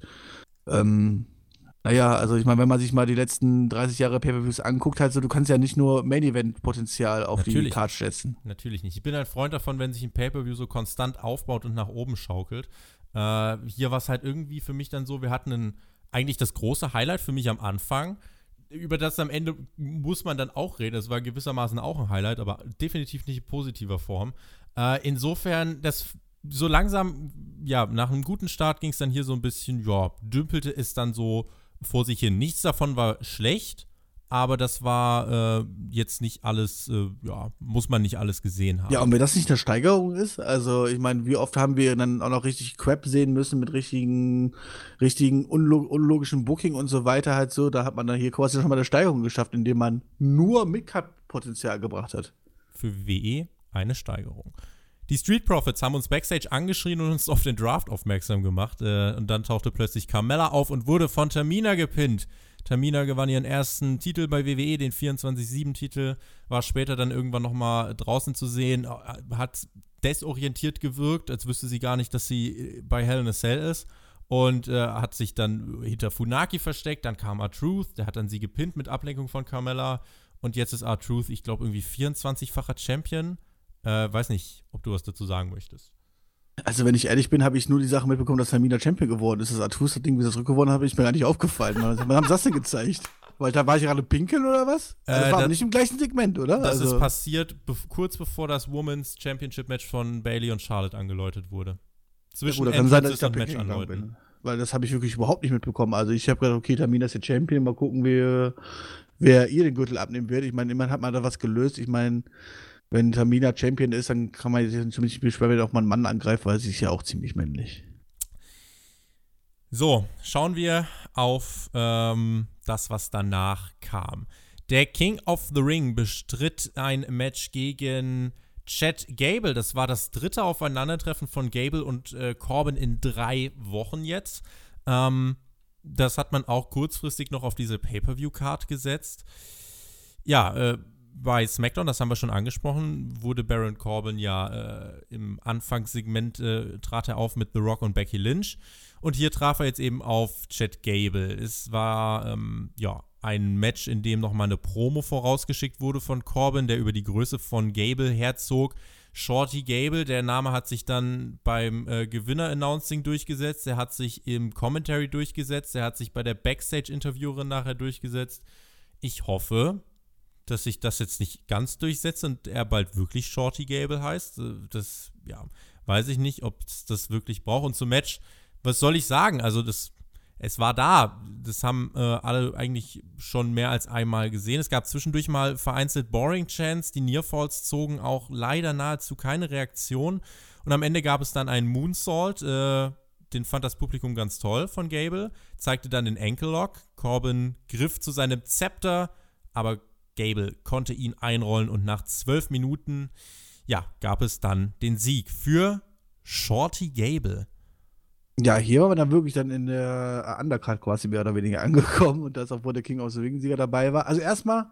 ähm, naja, also ich meine, wenn man sich mal die letzten 30 Jahre Pay-Per-Views anguckt, halt so, du kannst ja nicht nur Main Event Potenzial auf Natürlich die Card setzen.
Natürlich nicht. Ich bin ein Freund davon, wenn sich ein Pay-Per-View so konstant aufbaut und nach oben schaukelt. Äh, hier war es halt irgendwie für mich dann so, wir hatten ein, eigentlich das große Highlight für mich am Anfang über das am Ende muss man dann auch reden. Das war gewissermaßen auch ein Highlight, aber definitiv nicht in positiver Form. Äh, insofern, das so langsam, ja, nach einem guten Start ging es dann hier so ein bisschen, ja, dümpelte es dann so vor sich hin. Nichts davon war schlecht, aber das war äh, jetzt nicht alles, äh, ja, muss man nicht alles gesehen haben.
Ja, und wenn das nicht eine Steigerung ist, also ich meine, wie oft haben wir dann auch noch richtig Crap sehen müssen mit richtigen, richtigen unlog unlogischen Booking und so weiter halt so, da hat man dann hier quasi schon mal eine Steigerung geschafft, indem man nur Midcard-Potenzial gebracht hat.
Für WE eine Steigerung. Die Street Profits haben uns backstage angeschrien und uns auf den Draft aufmerksam gemacht. Äh, und dann tauchte plötzlich Carmella auf und wurde von Tamina gepinnt. Tamina gewann ihren ersten Titel bei WWE, den 24-7-Titel, war später dann irgendwann nochmal draußen zu sehen, äh, hat desorientiert gewirkt, als wüsste sie gar nicht, dass sie äh, bei Hell in a Cell ist und äh, hat sich dann hinter Funaki versteckt. Dann kam R-Truth, der hat dann sie gepinnt mit Ablenkung von Carmella und jetzt ist R-Truth, ich glaube, irgendwie 24-facher Champion. Äh, weiß nicht, ob du was dazu sagen möchtest.
Also, wenn ich ehrlich bin, habe ich nur die Sache mitbekommen, dass Tamina Champion geworden ist. Das Artus-Ding, wie sie zurückgewonnen hat, ist mir gar nicht aufgefallen. Wann haben sie das denn gezeigt? Weil da war ich gerade pinkeln oder was? Also das äh, war das, nicht im gleichen Segment, oder?
Das also. ist passiert be kurz bevor das Women's Championship Match von Bailey und Charlotte angeläutet wurde.
Zwischen ja, gut, kann sein, dass ich da Match anläuten. Weil das habe ich wirklich überhaupt nicht mitbekommen. Also ich habe gedacht, okay, Tamina ist jetzt Champion, mal gucken, wer, wer ihr den Gürtel abnehmen wird. Ich meine, immerhin hat man da was gelöst. Ich meine, wenn Tamina Champion ist, dann kann man sich ziemlich beschweren, wenn auch mal einen Mann angreift, weil sie ist ja auch ziemlich männlich.
So, schauen wir auf ähm, das, was danach kam. Der King of the Ring bestritt ein Match gegen Chad Gable. Das war das dritte Aufeinandertreffen von Gable und äh, Corbin in drei Wochen jetzt. Ähm, das hat man auch kurzfristig noch auf diese Pay-Per-View-Card gesetzt. Ja, äh, bei SmackDown, das haben wir schon angesprochen, wurde Baron Corbin ja äh, im Anfangssegment äh, trat er auf mit The Rock und Becky Lynch. Und hier traf er jetzt eben auf Chad Gable. Es war ähm, ja ein Match, in dem nochmal eine Promo vorausgeschickt wurde von Corbin, der über die Größe von Gable herzog. Shorty Gable, der Name hat sich dann beim äh, Gewinner-Announcing durchgesetzt, der hat sich im Commentary durchgesetzt, der hat sich bei der Backstage-Interviewerin nachher durchgesetzt. Ich hoffe, dass sich das jetzt nicht ganz durchsetzt und er bald wirklich Shorty Gable heißt. Äh, das, ja, weiß ich nicht, ob es das wirklich braucht. Und zum Match, was soll ich sagen? Also, das, es war da. Das haben äh, alle eigentlich schon mehr als einmal gesehen. Es gab zwischendurch mal vereinzelt Boring Chance. Die Nearfalls zogen auch leider nahezu keine Reaktion. Und am Ende gab es dann einen Moonsault. Äh, den fand das Publikum ganz toll von Gable. Zeigte dann den Ankle Lock. Corbin griff zu seinem Zepter, aber Gable konnte ihn einrollen und nach zwölf Minuten, ja, gab es dann den Sieg für Shorty Gable.
Ja, hier war man dann wirklich dann in der Undercard quasi mehr oder weniger angekommen und das, obwohl der King of the Ring Sieger dabei war. Also erstmal,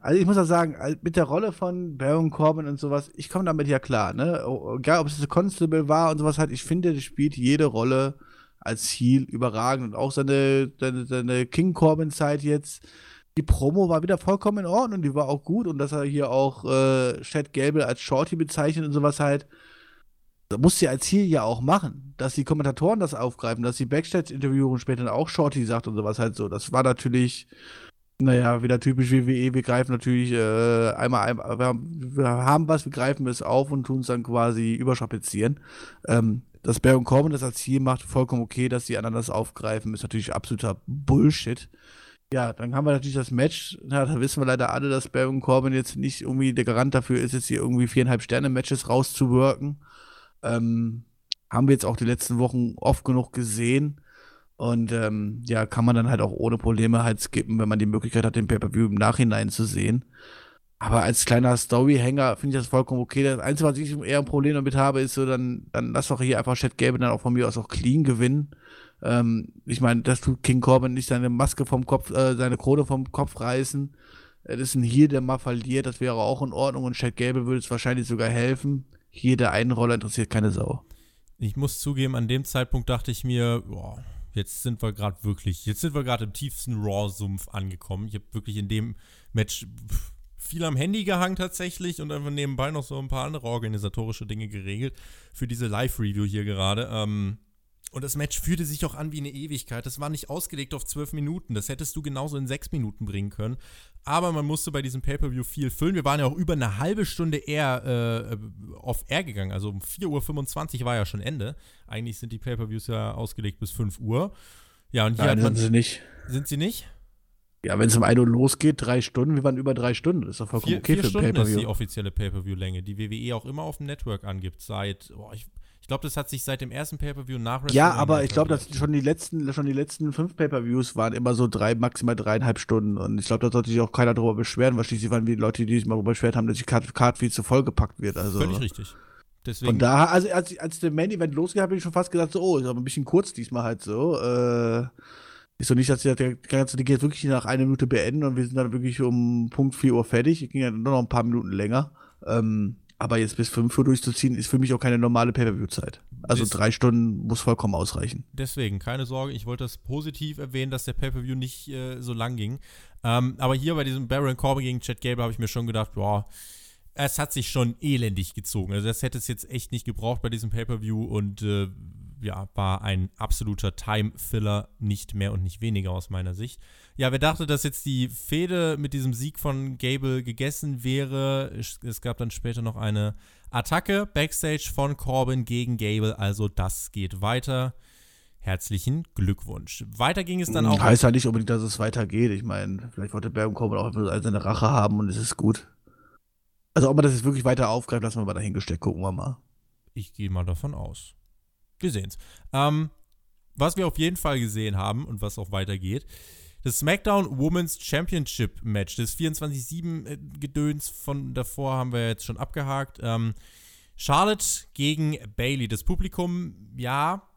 also ich muss auch sagen, mit der Rolle von Baron Corbin und sowas, ich komme damit ja klar, ne? Egal, ob es Constable war und sowas halt, ich finde, der spielt jede Rolle als Heel überragend und auch seine, seine, seine King Corbin Zeit jetzt die Promo war wieder vollkommen in Ordnung, die war auch gut und dass er hier auch äh, Chad Gable als Shorty bezeichnet und sowas halt, das muss sie als Ziel ja auch machen, dass die Kommentatoren das aufgreifen, dass die Backstage-Interviewerin später auch Shorty sagt und sowas halt so. Das war natürlich, naja, wieder typisch WWE, wir greifen natürlich äh, einmal, einmal wir, haben, wir, haben, was, wir greifen es auf und tun es dann quasi überstrapazieren. Ähm, dass Baron Corbin das als Ziel macht, vollkommen okay, dass die anderen das aufgreifen, ist natürlich absoluter Bullshit. Ja, dann haben wir natürlich das Match. Ja, da wissen wir leider alle, dass Baron Corbin jetzt nicht irgendwie der Garant dafür ist, jetzt hier irgendwie viereinhalb Sterne-Matches rauszuworken. Ähm, haben wir jetzt auch die letzten Wochen oft genug gesehen. Und ähm, ja, kann man dann halt auch ohne Probleme halt skippen, wenn man die Möglichkeit hat, den Pay-Per-View im Nachhinein zu sehen. Aber als kleiner Storyhänger finde ich das vollkommen okay. Das Einzige, was ich eher ein Problem damit habe, ist so, dann, dann lass doch hier einfach Chad Gable dann auch von mir aus auch clean gewinnen. Ähm, ich meine, das tut King Corbin nicht seine Maske vom Kopf, äh, seine Krone vom Kopf reißen. Das ist ein Heal, der mal verliert, das wäre auch in Ordnung und Chad Gable würde es wahrscheinlich sogar helfen. Hier der einen Roller interessiert keine Sau.
Ich muss zugeben, an dem Zeitpunkt dachte ich mir, boah, jetzt sind wir gerade wirklich, jetzt sind wir gerade im tiefsten Raw-Sumpf angekommen. Ich habe wirklich in dem Match viel am Handy gehangen tatsächlich und einfach nebenbei noch so ein paar andere organisatorische Dinge geregelt für diese Live-Review hier gerade. Ähm, und das Match fühlte sich auch an wie eine Ewigkeit. Das war nicht ausgelegt auf zwölf Minuten. Das hättest du genauso in sechs Minuten bringen können. Aber man musste bei diesem Pay-Per-View viel füllen. Wir waren ja auch über eine halbe Stunde eher äh, auf Air gegangen. Also um 4.25 Uhr war ja schon Ende. Eigentlich sind die Pay-Per-Views ja ausgelegt bis 5 Uhr. Ja, und hier
Nein,
hat man.
sind sie nicht.
Sind sie nicht?
Ja, wenn es um 1 Uhr losgeht, drei Stunden, wir waren über drei Stunden. Das ist doch vollkommen
vier,
okay
vier
für
Stunden
Pay-Per-View.
ist die offizielle Pay-Per-View-Länge, die WWE auch immer auf dem Network angibt. Seit, oh, ich, glaube, das hat sich seit dem ersten Pay-Per-View nach
Ja, aber ich glaube, dass schon die letzten, schon die letzten fünf Pay-Per-Views waren immer so drei, maximal dreieinhalb Stunden. Und ich glaube, da sollte sich auch keiner drüber beschweren, weil schließlich waren die Leute, die sich mal darüber beschwert haben, dass die Card, Card viel zu voll gepackt wird. Also,
Völlig richtig. Deswegen,
Von daher, also als, als der Main Event losging, habe ich schon fast gesagt, so, oh, ist aber ein bisschen kurz diesmal halt so. Äh, ist so nicht, dass der, der ganze Ding jetzt wirklich nach einer Minute beenden und wir sind dann wirklich um Punkt 4 Uhr fertig. Ging ja nur noch ein paar Minuten länger. Ähm, aber jetzt bis 5 Uhr durchzuziehen, ist für mich auch keine normale Pay-Per-View-Zeit. Also
Ist-
drei Stunden muss vollkommen ausreichen.
Deswegen, keine Sorge, ich wollte das positiv erwähnen, dass der Pay-Per-View nicht äh, so lang ging. Ähm, aber hier bei diesem Baron Corbin gegen Chad Gable habe ich mir schon gedacht, boah, es hat sich schon elendig gezogen. Also das hätte es jetzt echt nicht gebraucht bei diesem Pay-Per-View und äh, ja, war ein absoluter Time-Filler, nicht mehr und nicht weniger aus meiner Sicht. Ja, wer dachte, dass jetzt die Fehde mit diesem Sieg von Gable gegessen wäre, es gab dann später noch eine Attacke Backstage von Corbin gegen Gable, also das geht weiter. Herzlichen Glückwunsch. Weiter ging es dann auch.
Heißt ja nicht unbedingt, dass es weitergeht. Ich meine, vielleicht wollte Baron Corbin auch einfach seine Rache haben und es ist gut. Also ob man das jetzt wirklich weiter aufgreift, lassen wir mal dahingestellt, gucken wir mal.
Ich gehe mal davon aus. Wir sehen's. Ähm, was wir auf jeden Fall gesehen haben und was auch weitergeht, das SmackDown Women's Championship Match, das 24-7-Gedöns von davor haben wir jetzt schon abgehakt. Ähm, Charlotte gegen Bailey. Das Publikum, ja,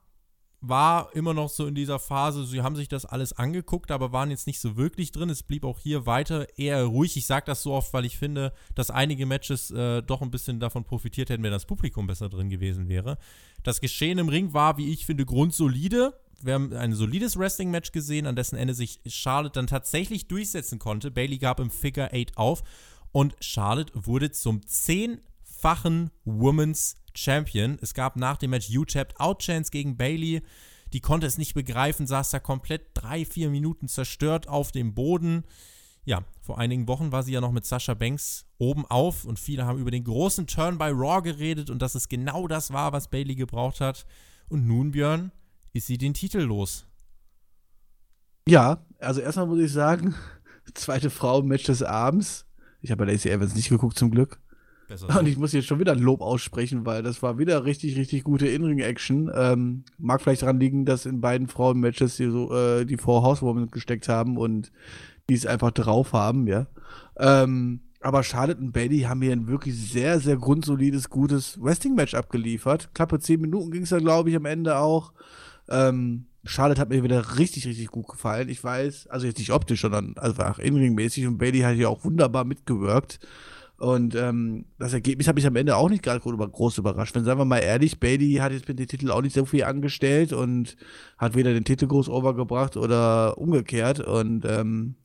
war immer noch so in dieser Phase, sie haben sich das alles angeguckt, aber waren jetzt nicht so wirklich drin. Es blieb auch hier weiter eher ruhig. Ich sage das so oft, weil ich finde, dass einige Matches äh, doch ein bisschen davon profitiert hätten, wenn das Publikum besser drin gewesen wäre. Das Geschehen im Ring war, wie ich finde, grundsolide. Wir haben ein solides Wrestling-Match gesehen, an dessen Ende sich Charlotte dann tatsächlich durchsetzen konnte. Bailey gab im Figure 8 auf und Charlotte wurde zum zehnfachen Women's Champion. Es gab nach dem Match U-Tapped Out-Chance gegen Bailey. Die konnte es nicht begreifen, saß da komplett drei, vier Minuten zerstört auf dem Boden. Ja, vor einigen Wochen war sie ja noch mit Sascha Banks oben auf und viele haben über den großen Turn bei Raw geredet und dass es genau das war, was Bailey gebraucht hat. Und nun, Björn, ist sie den Titel los.
Ja, also erstmal muss ich sagen, zweite Frau im Match des Abends. Ich habe bei Lacey Evans nicht geguckt, zum Glück. Besser Und ich muss jetzt schon wieder ein Lob aussprechen, weil das war wieder richtig, richtig gute In-Ring-Action. Ähm, mag vielleicht daran liegen, dass in beiden Frauen-Matches die, so, äh, die Four Housewomen gesteckt haben und die es einfach drauf haben, ja. Ähm, aber Charlotte und Bailey haben hier ein wirklich sehr, sehr grundsolides, gutes Wrestling-Match abgeliefert. Klappe 10 Minuten ging es da, glaube ich, am Ende auch. Ähm, Charlotte hat mir wieder richtig, richtig gut gefallen. Ich weiß, also jetzt nicht optisch, sondern einfach in-ring-mäßig und Bailey hat hier auch wunderbar mitgewirkt. Und ähm, das Ergebnis habe ich am Ende auch nicht gerade groß überrascht. Wenn, sagen wir mal ehrlich, Bailey hat jetzt mit dem Titel auch nicht so viel angestellt und hat weder den Titel groß overgebracht oder umgekehrt. Und ähm,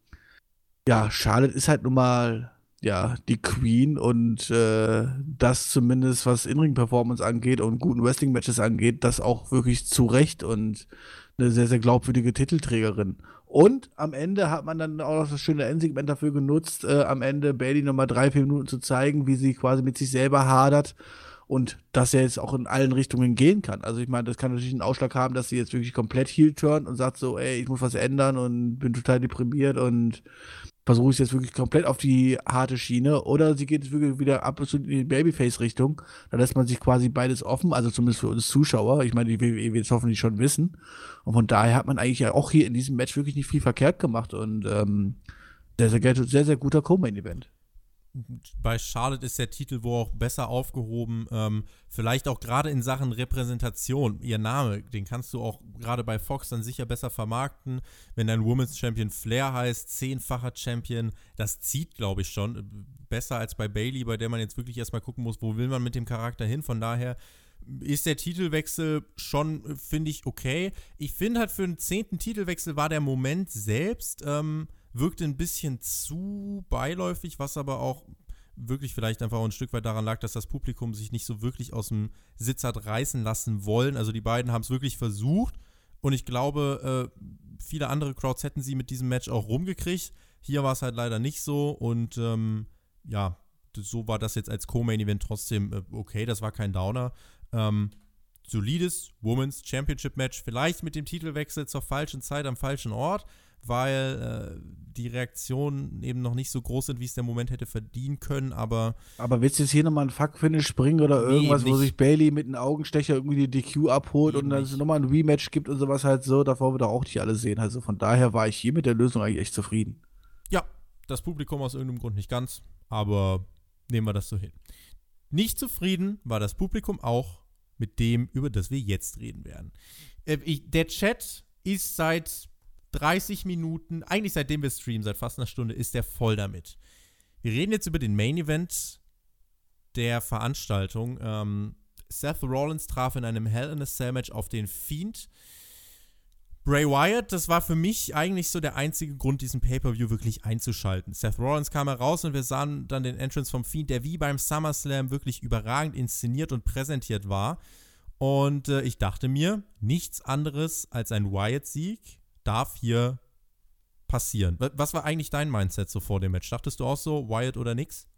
ja, Charlotte ist halt nun mal ja, die Queen und äh, das zumindest, was In-Ring-Performance angeht und guten Wrestling-Matches angeht, das auch wirklich zu Recht und eine sehr, sehr glaubwürdige Titelträgerin. Und am Ende hat man dann auch noch das schöne Endsegment dafür genutzt, äh, am Ende Bailey nochmal drei, vier Minuten zu zeigen, wie sie quasi mit sich selber hadert und dass er jetzt auch in allen Richtungen gehen kann. Also ich meine, das kann natürlich einen Ausschlag haben, dass sie jetzt wirklich komplett heel turnt und sagt so, ey, ich muss was ändern und bin total deprimiert und versuche ich jetzt wirklich komplett auf die harte Schiene oder sie geht wirklich wieder absolut in die Babyface-Richtung. Da lässt man sich quasi beides offen, also zumindest für uns Zuschauer. Ich meine, die WWE wird es hoffentlich schon wissen. Und von daher hat man eigentlich ja auch hier in diesem Match wirklich nicht viel verkehrt gemacht und ähm, sehr, sehr, sehr, sehr guter Co-Main-Event
bei Charlotte ist der Titel wohl auch besser aufgehoben. Ähm, vielleicht auch gerade in Sachen Repräsentation. Ihr Name, den kannst du auch gerade bei Fox dann sicher besser vermarkten. Wenn dein Women's Champion Flair heißt, zehnfacher Champion, das zieht, glaube ich, schon. Besser als bei Bailey, bei der man jetzt wirklich erstmal gucken muss, wo will man mit dem Charakter hin. Von daher ist der Titelwechsel schon, finde ich, okay. Ich finde halt für einen zehnten Titelwechsel war der Moment selbst. Ähm, wirkte ein bisschen zu beiläufig, was aber auch wirklich vielleicht einfach ein Stück weit daran lag, dass das Publikum sich nicht so wirklich aus dem Sitz hat reißen lassen wollen. Also die beiden haben es wirklich versucht und ich glaube, äh, viele andere Crowds hätten sie mit diesem Match auch rumgekriegt. Hier war es halt leider nicht so und ähm, ja, so war das jetzt als Co-Main-Event trotzdem äh, okay. Das war kein Downer. Ähm, solides Women's Championship Match, vielleicht mit dem Titelwechsel zur falschen Zeit am falschen Ort weil äh, die Reaktionen eben noch nicht so groß sind, wie es der Moment hätte verdienen können, aber.
Aber willst du jetzt hier nochmal ein Fuck-Finish springen oder irgendwas, nee, wo sich Bailey mit einem Augenstecher irgendwie die DQ abholt und dann es nochmal ein Rematch gibt und sowas halt so, davor wir doch auch nicht alle sehen. Also von daher war ich hier mit der Lösung eigentlich echt zufrieden.
Ja, das Publikum aus irgendeinem Grund nicht ganz, aber nehmen wir das so hin. Nicht zufrieden war das Publikum auch mit dem, über das wir jetzt reden werden. Äh, ich, der Chat ist seit 30 Minuten, eigentlich seitdem wir streamen, seit fast einer Stunde, ist der voll damit. Wir reden jetzt über den Main Event der Veranstaltung. Ähm, Seth Rollins traf in einem Hell in a Cell Match auf den Fiend. Bray Wyatt, das war für mich eigentlich so der einzige Grund, diesen Pay-Per-View wirklich einzuschalten. Seth Rollins kam heraus und wir sahen dann den Entrance vom Fiend, der wie beim SummerSlam wirklich überragend inszeniert und präsentiert war. Und äh, ich dachte mir, nichts anderes als ein Wyatt-Sieg darf hier passieren. Was war eigentlich dein Mindset so vor dem Match? Dachtest du auch so, Wyatt oder nix?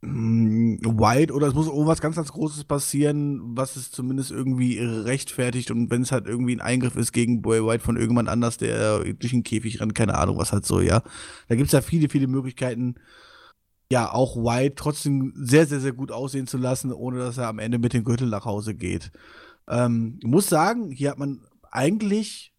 Mm, Wyatt oder es muss irgendwas ganz, ganz Großes passieren, was es zumindest irgendwie rechtfertigt und wenn es halt irgendwie ein Eingriff ist gegen Boy White von irgendwann anders, der durch den Käfig rennt, keine Ahnung, was halt so, ja. Da gibt es ja viele, viele Möglichkeiten, ja, auch White trotzdem sehr, sehr, sehr gut aussehen zu lassen, ohne dass er am Ende mit dem Gürtel nach Hause geht. Ähm, ich muss sagen, hier hat man eigentlich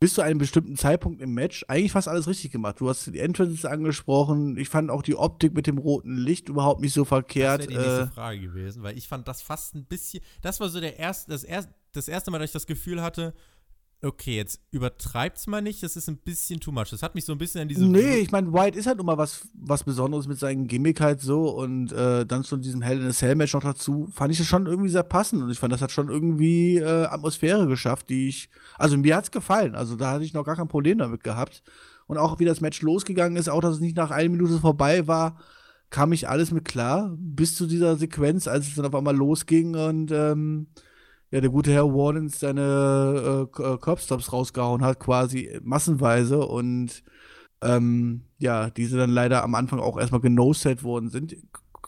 bis zu einem bestimmten Zeitpunkt im Match eigentlich fast alles richtig gemacht. Du hast die Entrances angesprochen. Ich fand auch die Optik mit dem roten Licht überhaupt nicht so verkehrt.
Das wäre die nächste äh, Frage gewesen, weil ich fand das fast ein bisschen. Das war so der erste, das erste, das erste Mal, dass ich das Gefühl hatte, okay, jetzt übertreibt's mal nicht, das ist ein bisschen too much. Das hat mich so ein bisschen an diese.
Nee, ich meine, White ist halt immer was, was Besonderes mit seinem Gimmick halt so und äh, dann zu diesem Hell in a Cell Match noch dazu, fand ich das schon irgendwie sehr passend und ich fand, das hat schon irgendwie äh, Atmosphäre geschafft, die ich, also mir hat's gefallen, also da hatte ich noch gar kein Problem damit gehabt und auch wie das Match losgegangen ist, auch dass es nicht nach einer Minute vorbei war, kam ich alles mit klar, bis zu dieser Sequenz, als es dann auf einmal losging und ähm, ja, der gute Herr Wardens seine äh, äh Curbstops rausgehauen hat, quasi massenweise und ähm, ja, diese dann leider am Anfang auch erstmal genoset worden sind.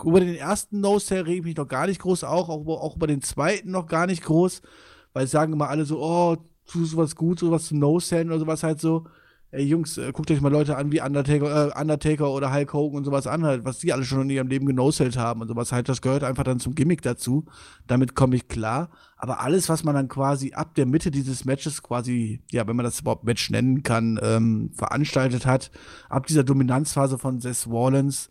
Über den ersten No-Sell rede ich mich noch gar nicht groß, auch, auch, auch über den zweiten noch gar nicht groß, weil sagen immer alle so, oh, tust du was gut, sowas zu No-Sellen oder sowas halt so ey Jungs, äh, guckt euch mal Leute an wie Undertaker, äh, Undertaker oder Hulk Hogan und sowas an, halt, was die alle schon in ihrem Leben genoselt haben und sowas halt, das gehört einfach dann zum Gimmick dazu. Damit komme ich klar. Aber alles, was man dann quasi ab der Mitte dieses Matches quasi, ja, wenn man das überhaupt Match nennen kann, ähm, veranstaltet hat, ab dieser Dominanzphase von Seth Rollins,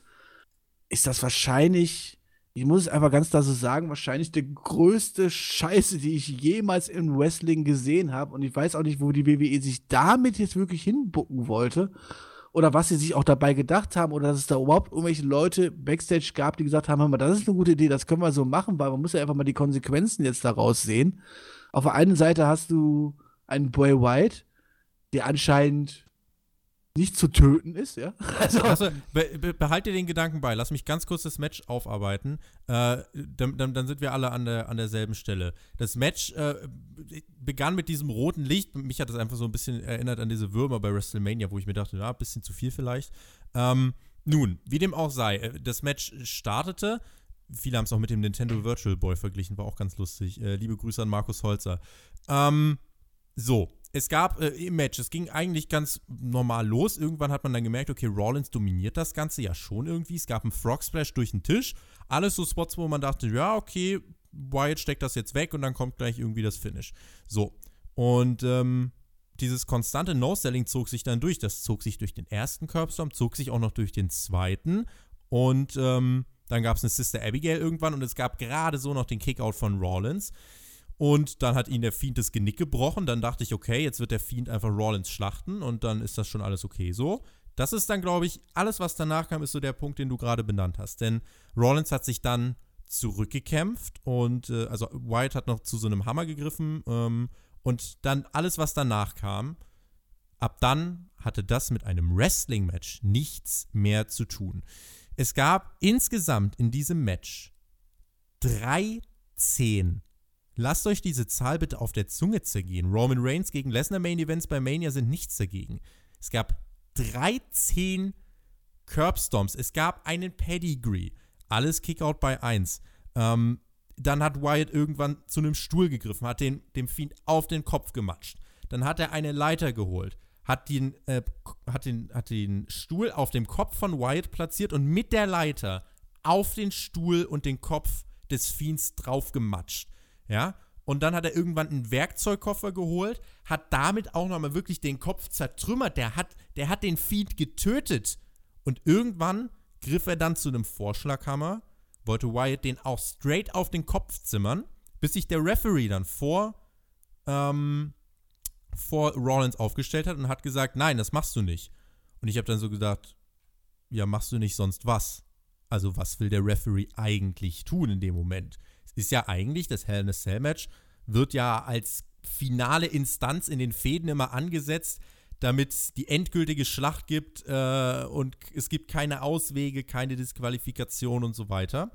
ist das wahrscheinlich ich muss es einfach ganz klar so sagen, wahrscheinlich die größte Scheiße, die ich jemals im Wrestling gesehen habe. Und ich weiß auch nicht, wo die WWE sich damit jetzt wirklich hinbucken wollte. Oder was sie sich auch dabei gedacht haben. Oder dass es da überhaupt irgendwelche Leute backstage gab, die gesagt haben, das ist eine gute Idee, das können wir so machen, weil man muss ja einfach mal die Konsequenzen jetzt daraus sehen. Auf der einen Seite hast du einen Boy White, der anscheinend nicht zu töten ist, ja.
Also, also be be behalte den Gedanken bei. Lass mich ganz kurz das Match aufarbeiten. Äh, dann, dann, dann, sind wir alle an, der, an derselben Stelle. Das Match äh, begann mit diesem roten Licht. Mich hat das einfach so ein bisschen erinnert an diese Würmer bei WrestleMania, wo ich mir dachte, ja, ein bisschen zu viel vielleicht. Ähm, nun, wie dem auch sei, äh, das Match startete. Viele haben es auch mit dem Nintendo Virtual Boy verglichen, war auch ganz lustig. Äh, liebe Grüße an Markus Holzer. Ähm, so, es gab äh, im Match, es ging eigentlich ganz normal los. Irgendwann hat man dann gemerkt, okay, Rollins dominiert das Ganze ja schon irgendwie. Es gab einen Frog Splash durch den Tisch. Alles so Spots, wo man dachte, ja, okay, Wyatt steckt das jetzt weg und dann kommt gleich irgendwie das Finish. So. Und ähm, dieses konstante No-Selling zog sich dann durch. Das zog sich durch den ersten Curbstorm, zog sich auch noch durch den zweiten. Und ähm, dann gab es eine Sister Abigail irgendwann und es gab gerade so noch den Kickout von Rollins. Und dann hat ihn der Fiend das Genick gebrochen. Dann dachte ich, okay, jetzt wird der Fiend einfach Rollins schlachten und dann ist das schon alles okay so. Das ist dann, glaube ich, alles, was danach kam, ist so der Punkt, den du gerade benannt hast. Denn Rollins hat sich dann zurückgekämpft und äh, also Wyatt hat noch zu so einem Hammer gegriffen ähm, und dann alles, was danach kam, ab dann hatte das mit einem Wrestling-Match nichts mehr zu tun. Es gab insgesamt in diesem Match 13 Lasst euch diese Zahl bitte auf der Zunge zergehen. Roman Reigns gegen Lesnar Main Events bei Mania sind nichts dagegen. Es gab 13 Curbstomps. Es gab einen Pedigree. Alles Kickout bei 1. Ähm, dann hat Wyatt irgendwann zu einem Stuhl gegriffen, hat den, dem Fiend auf den Kopf gematscht. Dann hat er eine Leiter geholt, hat den, äh, hat, den, hat den Stuhl auf dem Kopf von Wyatt platziert und mit der Leiter auf den Stuhl und den Kopf des Fiends drauf gematscht ja. Und dann hat er irgendwann einen Werkzeugkoffer geholt, hat damit auch nochmal wirklich den Kopf zertrümmert. Der hat, der hat den Feed getötet. Und irgendwann griff er dann zu einem Vorschlaghammer, wollte Wyatt den auch straight auf den Kopf zimmern, bis sich der Referee dann vor, ähm, vor Rollins aufgestellt hat und hat gesagt, nein, das machst du nicht. Und ich habe dann so gedacht, ja, machst du nicht sonst was? Also was will der Referee eigentlich tun in dem Moment? Ist ja eigentlich, das Hell in a Cell Match wird ja als finale Instanz in den Fäden immer angesetzt, damit es die endgültige Schlacht gibt äh, und es gibt keine Auswege, keine Disqualifikation und so weiter.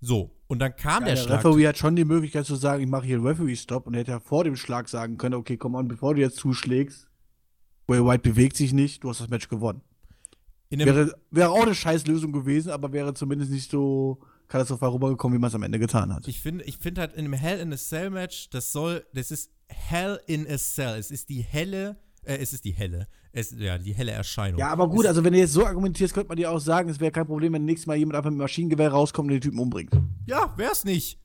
So, und dann kam ja, der, der Schlag.
Der Referee hat schon die Möglichkeit zu sagen, ich mache hier einen Referee-Stop und hätte ja vor dem Schlag sagen können, okay, komm an, bevor du jetzt zuschlägst, Way White bewegt sich nicht, du hast das Match gewonnen. Wäre, wäre auch eine scheiß Lösung gewesen, aber wäre zumindest nicht so katastrophal rübergekommen, wie man es am Ende getan hat.
Ich finde ich find halt in einem Hell in a Cell Match, das soll, das ist Hell in a Cell. Es ist die helle, äh, es ist die helle, es, ja, die helle Erscheinung.
Ja, aber gut, es also wenn du jetzt so argumentierst, könnte man dir auch sagen, es wäre kein Problem, wenn nächstes Mal jemand einfach mit Maschinengewehr rauskommt und den Typen umbringt.
Ja, wär's nicht.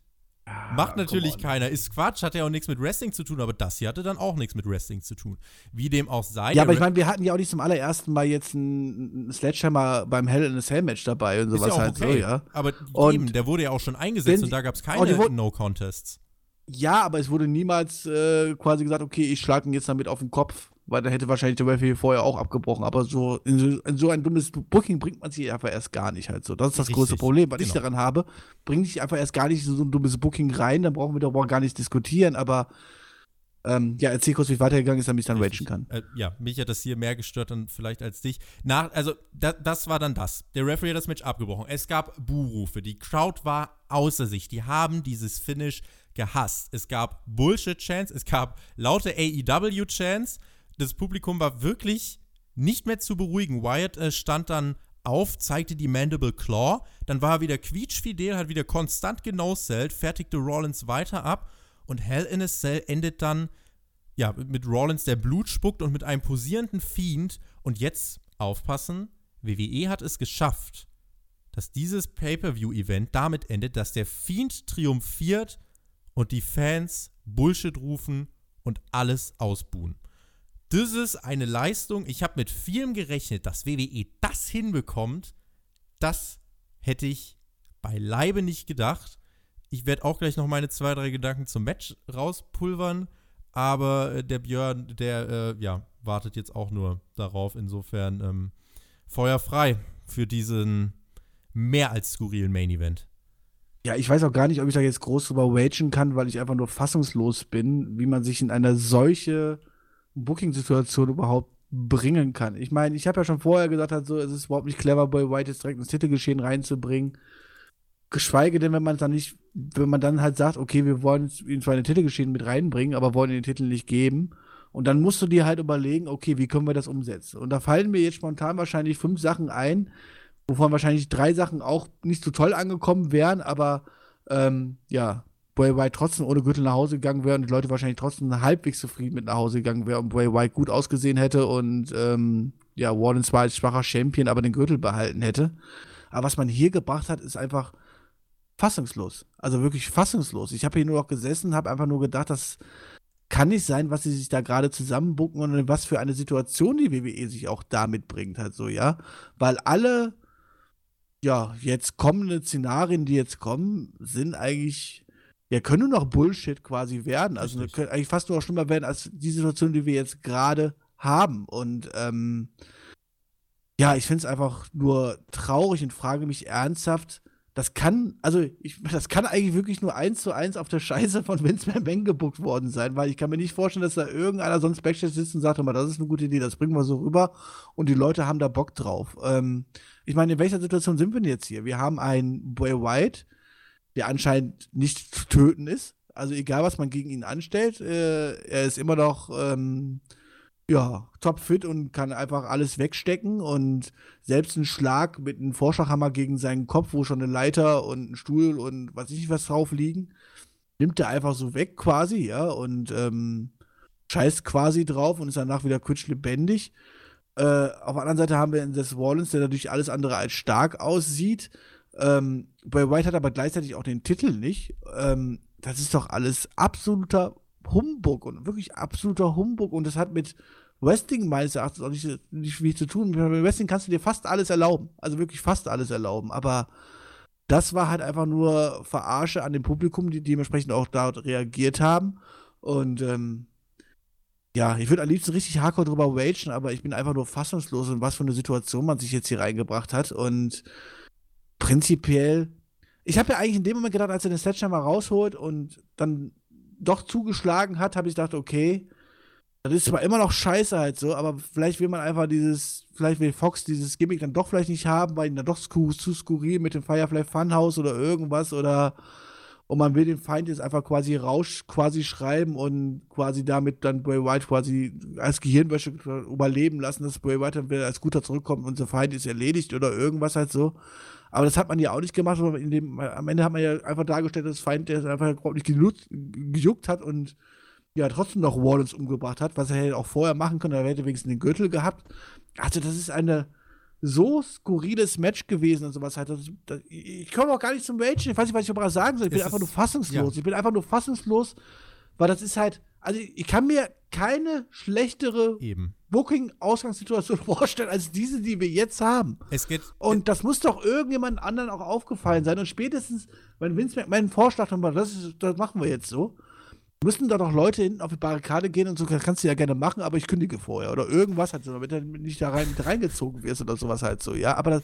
Ah, Macht natürlich keiner. Ist Quatsch, hat ja auch nichts mit Wrestling zu tun, aber das hier hatte dann auch nichts mit Wrestling zu tun. Wie dem auch sei.
Ja, aber ich meine, wir hatten ja auch nicht zum allerersten Mal jetzt einen Sledgehammer beim Hell in a Cell Match dabei und sowas
ist ja
halt okay. so, ja.
Aber und eben, der wurde ja auch schon eingesetzt und da gab es keine No-Contests.
Ja, aber es wurde niemals äh, quasi gesagt, okay, ich schlage ihn jetzt damit auf den Kopf, weil dann hätte wahrscheinlich der Referee vorher auch abgebrochen. Aber so in, so in, so ein dummes Booking bringt man sich einfach erst gar nicht halt so. Das ist das
Richtig,
große Problem, was ich
genau.
daran habe. Bringe ich einfach erst gar nicht so ein dummes Booking rein, dann brauchen wir darüber gar nicht diskutieren, aber ähm, ja, erzähl kurz, wie es weitergegangen ist, damit ich dann ragen kann.
Äh, ja, mich hat das hier mehr gestört dann vielleicht als dich. Nach, also, da, das war dann das. Der Referee hat das Match abgebrochen. Es gab Buhrufe. Die Crowd war außer sich. Die haben dieses Finish gehasst. Es gab Bullshit-Chants, es gab laute AEW-Chants. Das Publikum war wirklich nicht mehr zu beruhigen. Wyatt äh, stand dann auf, zeigte die Mandible Claw. Dann war er wieder quietschfidel, hat wieder konstant genosellt, fertigte Rollins weiter ab. Und Hell in a Cell endet dann ja, mit Rollins, der Blut spuckt und mit einem posierenden Fiend. Und jetzt aufpassen, WWE hat es geschafft, dass dieses Pay-Per-View-Event damit endet, dass der Fiend triumphiert und die Fans Bullshit rufen und alles ausbuhen. Das ist eine Leistung. Ich habe mit vielem gerechnet, dass WWE das hinbekommt. Das hätte ich beileibe nicht gedacht. Ich werde auch gleich noch meine zwei, drei Gedanken zum Match rauspulvern. Aber äh, der Björn, der äh, ja, wartet jetzt auch nur darauf. Insofern ähm, Feuer frei für diesen mehr als skurrilen Main Event.
Ja, ich weiß auch gar nicht, ob ich da jetzt groß drüber wagen kann, weil ich einfach nur fassungslos bin, wie man sich in eine solche Booking-Situation überhaupt bringen kann. Ich meine, ich habe ja schon vorher gesagt, halt so, es ist überhaupt nicht clever, Boy White jetzt direkt ins Titelgeschehen reinzubringen. Geschweige denn, wenn man dann nicht, wenn man dann halt sagt, okay, wir wollen ihn zwar in den Titelgeschehen mit reinbringen, aber wollen den Titel nicht geben. Und dann musst du dir halt überlegen, okay, wie können wir das umsetzen? Und da fallen mir jetzt spontan wahrscheinlich fünf Sachen ein, wovon wahrscheinlich drei Sachen auch nicht so toll angekommen wären, aber ähm, ja, Bray White trotzdem ohne Gürtel nach Hause gegangen wäre und die Leute wahrscheinlich trotzdem halbwegs zufrieden mit nach Hause gegangen wären und Bray White gut ausgesehen hätte und ähm, ja, Warden zwar als schwacher Champion, aber den Gürtel behalten hätte. Aber was man hier gebracht hat, ist einfach fassungslos. Also wirklich fassungslos. Ich habe hier nur noch gesessen, habe einfach nur gedacht, das kann nicht sein, was sie sich da gerade zusammenbucken und was für eine Situation die WWE sich auch damit bringt, halt so, ja. Weil alle, ja, jetzt kommende Szenarien, die jetzt kommen, sind eigentlich, ja, können nur noch Bullshit quasi werden. Also können eigentlich fast nur noch schlimmer werden als die Situation, die wir jetzt gerade haben. Und ähm, ja, ich finde es einfach nur traurig und frage mich ernsthaft, das kann, also ich, das kann eigentlich wirklich nur eins zu eins auf der Scheiße von Vince McMahon gebuckt worden sein, weil ich kann mir nicht vorstellen, dass da irgendeiner sonst Backstage sitzt und sagt, "Hör mal, das ist eine gute Idee, das bringen wir so rüber und die Leute haben da Bock drauf. Ähm, ich meine, in welcher Situation sind wir denn jetzt hier? Wir haben einen Bray White, der anscheinend nicht zu töten ist. Also egal, was man gegen ihn anstellt, äh, er ist immer noch ähm, ja, topfit und kann einfach alles wegstecken und selbst ein Schlag mit einem Vorschlaghammer gegen seinen Kopf, wo schon eine Leiter und ein Stuhl und was weiß ich was drauf liegen, nimmt er einfach so weg quasi, ja, und ähm, scheißt quasi drauf und ist danach wieder quietsch lebendig. Äh, auf der anderen Seite haben wir Seth Rollins, der natürlich alles andere als stark aussieht. Ähm, Bray White hat aber gleichzeitig auch den Titel nicht. Ähm, das ist doch alles absoluter Humbug und wirklich absoluter Humbug und das hat mit Wrestling meines Erachtens auch nicht, nicht viel zu tun. Mit Wrestling kannst du dir fast alles erlauben. Also wirklich fast alles erlauben. Aber das war halt einfach nur Verarsche an dem Publikum, die dementsprechend auch dort reagiert haben. Und ähm, ja, ich würde am liebsten richtig hardcore drüber ragen, aber ich bin einfach nur fassungslos, in was für eine Situation man sich jetzt hier reingebracht hat. Und prinzipiell, ich habe ja eigentlich in dem Moment gedacht, als er den Sledgehammer rausholt und dann doch zugeschlagen hat, habe ich gedacht, okay, das ist zwar immer noch scheiße halt so, aber vielleicht will man einfach dieses, vielleicht will Fox dieses Gimmick dann doch vielleicht nicht haben, weil ihn dann doch sku zu skurril mit dem Firefly Funhouse oder irgendwas oder und man will den Feind jetzt einfach quasi Rausch quasi schreiben und quasi damit dann Bray White quasi als Gehirnwäsche überleben lassen, dass Bray White dann wieder als guter zurückkommt und der Feind ist erledigt oder irgendwas halt so. Aber das hat man ja auch nicht gemacht, sondern in dem, am Ende hat man ja einfach dargestellt, dass Feind, der es einfach überhaupt nicht genutzt, gejuckt hat und ja trotzdem noch Rollins umgebracht hat, was er hätte auch vorher machen können, er hätte wenigstens den Gürtel gehabt. Also das ist eine so skurriles Match gewesen und sowas halt. Das, das, ich komme auch gar nicht zum Rage, ich weiß nicht, was ich darüber sagen soll. Ich bin
Es
einfach nur
ist-
fassungslos.
ja.
Ich bin einfach nur fassungslos, weil das ist halt, also ich kann mir keine schlechtere
Eben.
Booking-Ausgangssituation vorstellen, als diese, die wir jetzt haben.
Es geht.
Und das muss doch irgendjemand anderen auch aufgefallen sein. Und spätestens, wenn Vince McMahon Vorschlag hat, das, ist, das machen wir jetzt so, müssten da doch Leute hinten auf die Barrikade gehen und so, das kannst du ja gerne machen, aber ich kündige vorher oder irgendwas halt so, damit er nicht da rein, mit reingezogen wirst oder sowas halt so, ja. Aber das,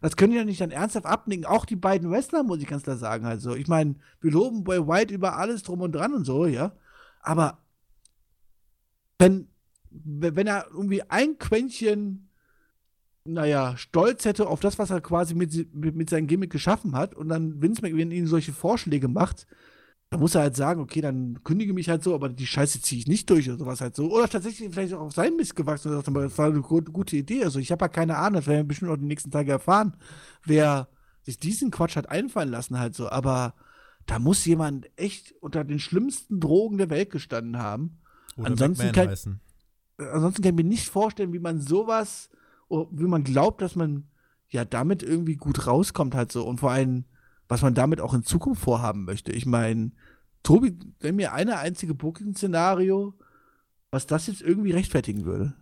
das können die ja nicht dann ernsthaft abnicken. Auch die beiden Wrestler, muss ich ganz klar sagen, halt so. Ich meine, wir loben Boy White über alles drum und dran und so, ja. Aber wenn, wenn er irgendwie ein Quäntchen, naja, Stolz hätte auf das, was er quasi mit, mit, mit seinem Gimmick geschaffen hat und dann Vince McMahon ihm solche Vorschläge macht, da muss er halt sagen, okay, dann kündige mich halt so, aber die Scheiße ziehe ich nicht durch oder sowas halt so. Oder tatsächlich vielleicht auch auf sein Mist gewachsen und sagt, das war eine gute Idee. Also ich habe ja keine Ahnung, das werden wir bestimmt auch die nächsten Tage erfahren, wer sich diesen Quatsch hat einfallen lassen halt so. Aber da muss jemand echt unter den schlimmsten Drogen der Welt gestanden haben.
Oder
ansonsten kann,
heißen.
Ansonsten kann ich mir nicht vorstellen, wie man sowas, wie man glaubt, dass man ja damit irgendwie gut rauskommt halt so. Und vor allem was man damit auch in Zukunft vorhaben möchte. Ich meine, Tobi, wenn mir eine einzige Booking-Szenario, was das jetzt irgendwie rechtfertigen würde.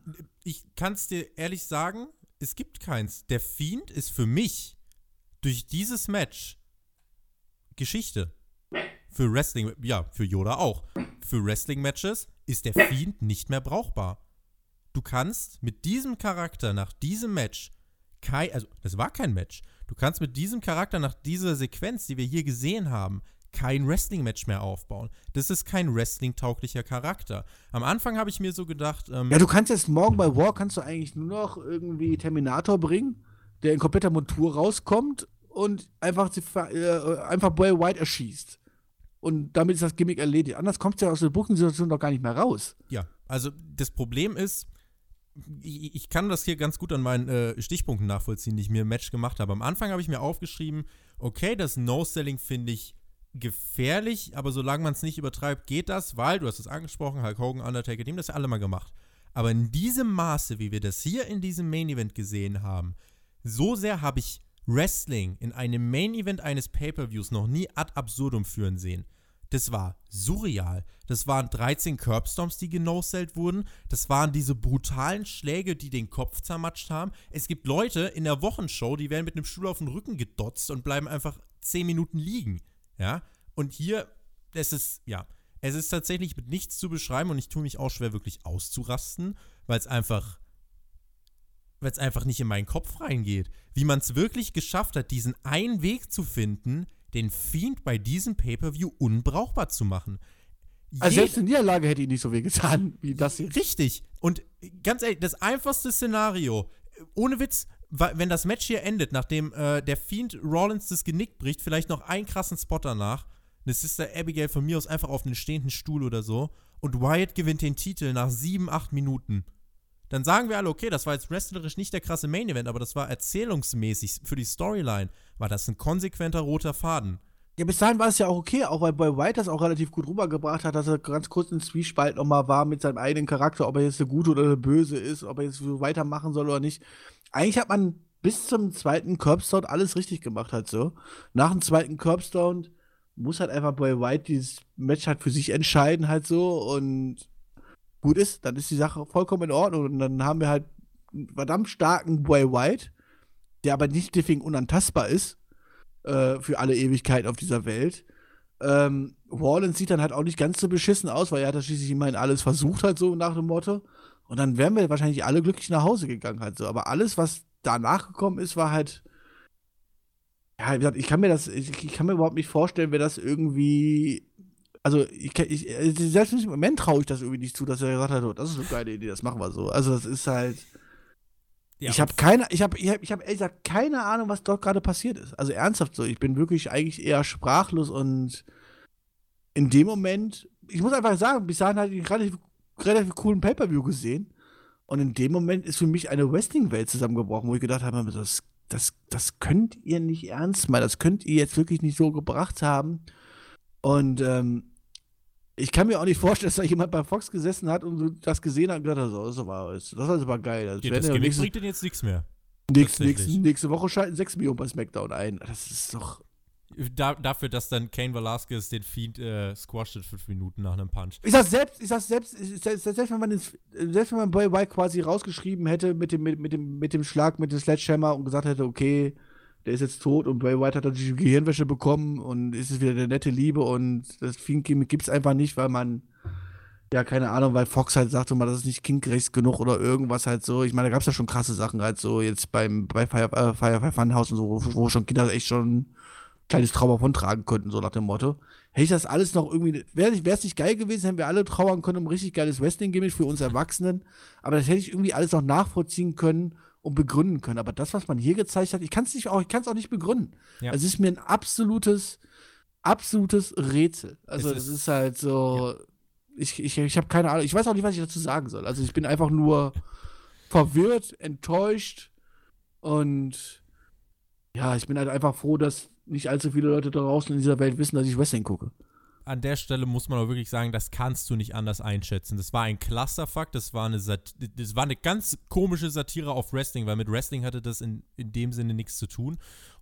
Ich kann es dir ehrlich sagen, es gibt keins. Der Fiend ist für mich durch dieses Match Geschichte. Für Wrestling, ja, für Yoda auch. Für Wrestling-Matches ist der Fiend nicht mehr brauchbar. Du kannst mit diesem Charakter nach diesem Match kein, also das war kein Match. Du kannst mit diesem Charakter nach dieser Sequenz, die wir hier gesehen haben, kein Wrestling-Match mehr aufbauen. Das ist kein Wrestling-tauglicher Charakter. Am Anfang habe ich mir so gedacht. Ähm,
ja, du kannst jetzt morgen bei War kannst du eigentlich nur noch irgendwie Terminator bringen, der in kompletter Montur rauskommt und einfach, äh, einfach Boy White erschießt. Und damit ist das Gimmick erledigt. Anders kommst du ja aus der Booking-Situation doch gar nicht mehr raus.
Ja, also das Problem ist, ich, kann das hier ganz gut an meinen äh, Stichpunkten nachvollziehen, die ich mir im Match gemacht habe. Am Anfang habe ich mir aufgeschrieben, okay, das No-Selling finde ich gefährlich, aber solange man es nicht übertreibt, geht das, weil, du hast es angesprochen, Hulk Hogan, Undertaker, die haben das ja alle mal gemacht. Aber in diesem Maße, wie wir das hier in diesem Main Event gesehen haben, so sehr habe ich Wrestling in einem Main Event eines Pay-Per-Views noch nie ad absurdum führen sehen. Das war surreal. Das waren 13 Curbstomps, die genosellt wurden. Das waren diese brutalen Schläge, die den Kopf zermatscht haben. Es gibt Leute in der Wochenshow, die werden mit einem Stuhl auf den Rücken gedotzt und bleiben einfach 10 Minuten liegen. Ja. Und hier, es ist, ja, es ist tatsächlich mit nichts zu beschreiben und ich tue mich auch schwer, wirklich auszurasten, weil es einfach weil es einfach nicht in meinen Kopf reingeht. Wie man es wirklich geschafft hat, diesen einen Weg zu finden, den Fiend bei diesem Pay-Per-View unbrauchbar zu machen.
Also selbst eine Niederlage hätte ihn nicht so weh getan, wie das hier.
Richtig. Und ganz ehrlich, das einfachste Szenario, ohne Witz, wenn das Match hier endet, nachdem äh, der Fiend Rollins das Genick bricht, vielleicht noch einen krassen Spot danach, eine Sister Abigail von mir aus einfach auf einen stehenden Stuhl oder so, und Wyatt gewinnt den Titel nach sieben, acht Minuten dann sagen wir alle, okay, das war jetzt wrestlerisch nicht der krasse Main Event, aber das war erzählungsmäßig für die Storyline, war das ein konsequenter roter Faden.
Ja, bis dahin war es ja auch okay, auch weil Boy White das auch relativ gut rübergebracht hat, dass er ganz kurz in Zwiespalt nochmal war mit seinem eigenen Charakter, ob er jetzt der Gute oder der Böse ist, ob er jetzt so weitermachen soll oder nicht. Eigentlich hat man bis zum zweiten Curbstone alles richtig gemacht halt so. Nach dem zweiten Curbstone muss halt einfach Boy White dieses Match halt für sich entscheiden halt so und gut ist, dann ist die Sache vollkommen in Ordnung. Und dann haben wir halt einen verdammt starken Boy White, der aber nicht deswegen unantastbar ist äh, für alle Ewigkeit auf dieser Welt. Ähm, Rollins sieht dann halt auch nicht ganz so beschissen aus, weil er hat das schließlich immerhin alles versucht, halt so nach dem Motto. Und dann wären wir wahrscheinlich alle glücklich nach Hause gegangen, halt so. Aber alles, was danach gekommen ist, war halt. Ja, wie gesagt, ich kann mir das, ich, ich kann mir überhaupt nicht vorstellen, wer das irgendwie also ich, ich äh, selbst im Moment traue ich das irgendwie nicht zu, dass er gesagt hat, oh, das ist eine geile Idee, das machen wir so. Also das ist halt. Ja, ich habe keine, ich habe, ich habe, ich habe ehrlich gesagt keine Ahnung, was dort gerade passiert ist. Also ernsthaft so, ich bin wirklich eigentlich eher sprachlos und in dem Moment, ich muss einfach sagen, bis dahin hatte ich einen relativ, relativ coolen Pay-per-View gesehen und in dem Moment ist für mich eine Wrestling-Welt zusammengebrochen, wo ich gedacht habe, das, das, das könnt ihr nicht ernst meinen, das könnt ihr jetzt wirklich nicht so gebracht haben. Und ähm, ich kann mir auch nicht vorstellen, dass da jemand bei Fox gesessen hat und das gesehen hat und gedacht hat, so, das war, das ist aber geil.
Das, ja, das ja bringt denn jetzt nichts mehr.
Nächste, nächste, nächste Woche schalten 6 Millionen bei SmackDown ein. Das ist doch.
Da, dafür, dass dann Kane Velasquez den Fiend äh, squasht in 5 Minuten nach einem Punch.
Ich sag selbst, ich sag selbst, selbst, selbst wenn man den, selbst wenn man Boy White quasi rausgeschrieben hätte mit dem, mit, mit, dem, mit dem Schlag, mit dem Sledgehammer und gesagt hätte, okay, der ist jetzt tot und Bray White hat natürlich Gehirnwäsche bekommen und ist es wieder der nette Liebe und das Fiend-Gimmick gibt es einfach nicht, weil man, ja, keine Ahnung, weil Fox halt sagte mal, das ist nicht kindgerecht genug oder irgendwas halt so. Ich meine, da gab es ja schon krasse Sachen halt so, jetzt beim, bei Firefly Fire, Fire Funhouse und so, wo, wo schon Kinder echt schon ein kleines Trauma von tragen könnten, so nach dem Motto. Hätte ich das alles noch irgendwie, wäre es nicht geil gewesen, hätten wir alle trauern können um richtig geiles Wrestling-Gimmick für uns Erwachsenen, aber das hätte ich irgendwie alles noch nachvollziehen können und begründen können. Aber das, was man hier gezeigt hat, ich kann es nicht auch, ich kann es auch nicht begründen. Ja. Es ist mir ein absolutes, absolutes Rätsel. Also es ist, ist halt so, ja. ich, ich, ich habe keine Ahnung, ich weiß auch nicht, was ich dazu sagen soll. Also ich bin einfach nur verwirrt, enttäuscht und ja, ich bin halt einfach froh, dass nicht allzu viele Leute da draußen in dieser Welt wissen, dass ich Wrestling gucke
an der Stelle muss man auch wirklich sagen, das kannst du nicht anders einschätzen. Das war ein Clusterfuck, das war eine, Sat das war eine ganz komische Satire auf Wrestling, weil mit Wrestling hatte das in, in dem Sinne nichts zu tun.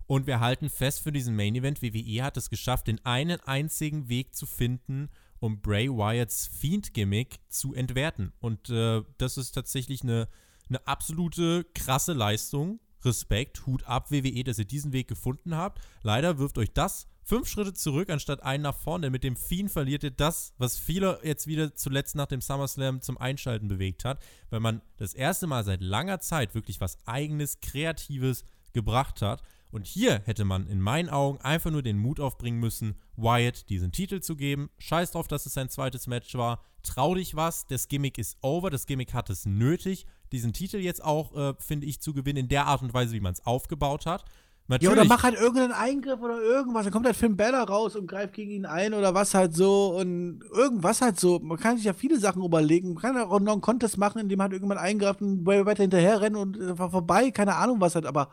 Und wir halten fest für diesen Main Event, WWE hat es geschafft, den einen einzigen Weg zu finden, um Bray Wyatts Fiend-Gimmick zu entwerten. Und äh, das ist tatsächlich eine, eine absolute krasse Leistung. Respekt, Hut ab, WWE, dass ihr diesen Weg gefunden habt. Leider wirft euch das fünf Schritte zurück, anstatt einen nach vorne. Mit dem Fiend verliert ihr das, was viele jetzt wieder zuletzt nach dem SummerSlam zum Einschalten bewegt hat, weil man das erste Mal seit langer Zeit wirklich was eigenes, Kreatives gebracht hat. Und hier hätte man in meinen Augen einfach nur den Mut aufbringen müssen, Wyatt diesen Titel zu geben. Scheiß drauf, dass es sein zweites Match war. Trau dich was, das Gimmick ist over, das Gimmick hat es nötig, diesen Titel jetzt auch, äh, finde ich, zu gewinnen, in der Art und Weise, wie man es aufgebaut hat.
Natürlich. Ja, oder mach halt irgendeinen Eingriff oder irgendwas. Dann kommt halt Finn Bella raus und greift gegen ihn ein oder was halt so und irgendwas halt so. Man kann sich ja viele Sachen überlegen. Man kann auch noch einen Contest machen, in dem halt irgendwann eingreift und weiter hinterher rennen und einfach vorbei. Keine Ahnung was halt, aber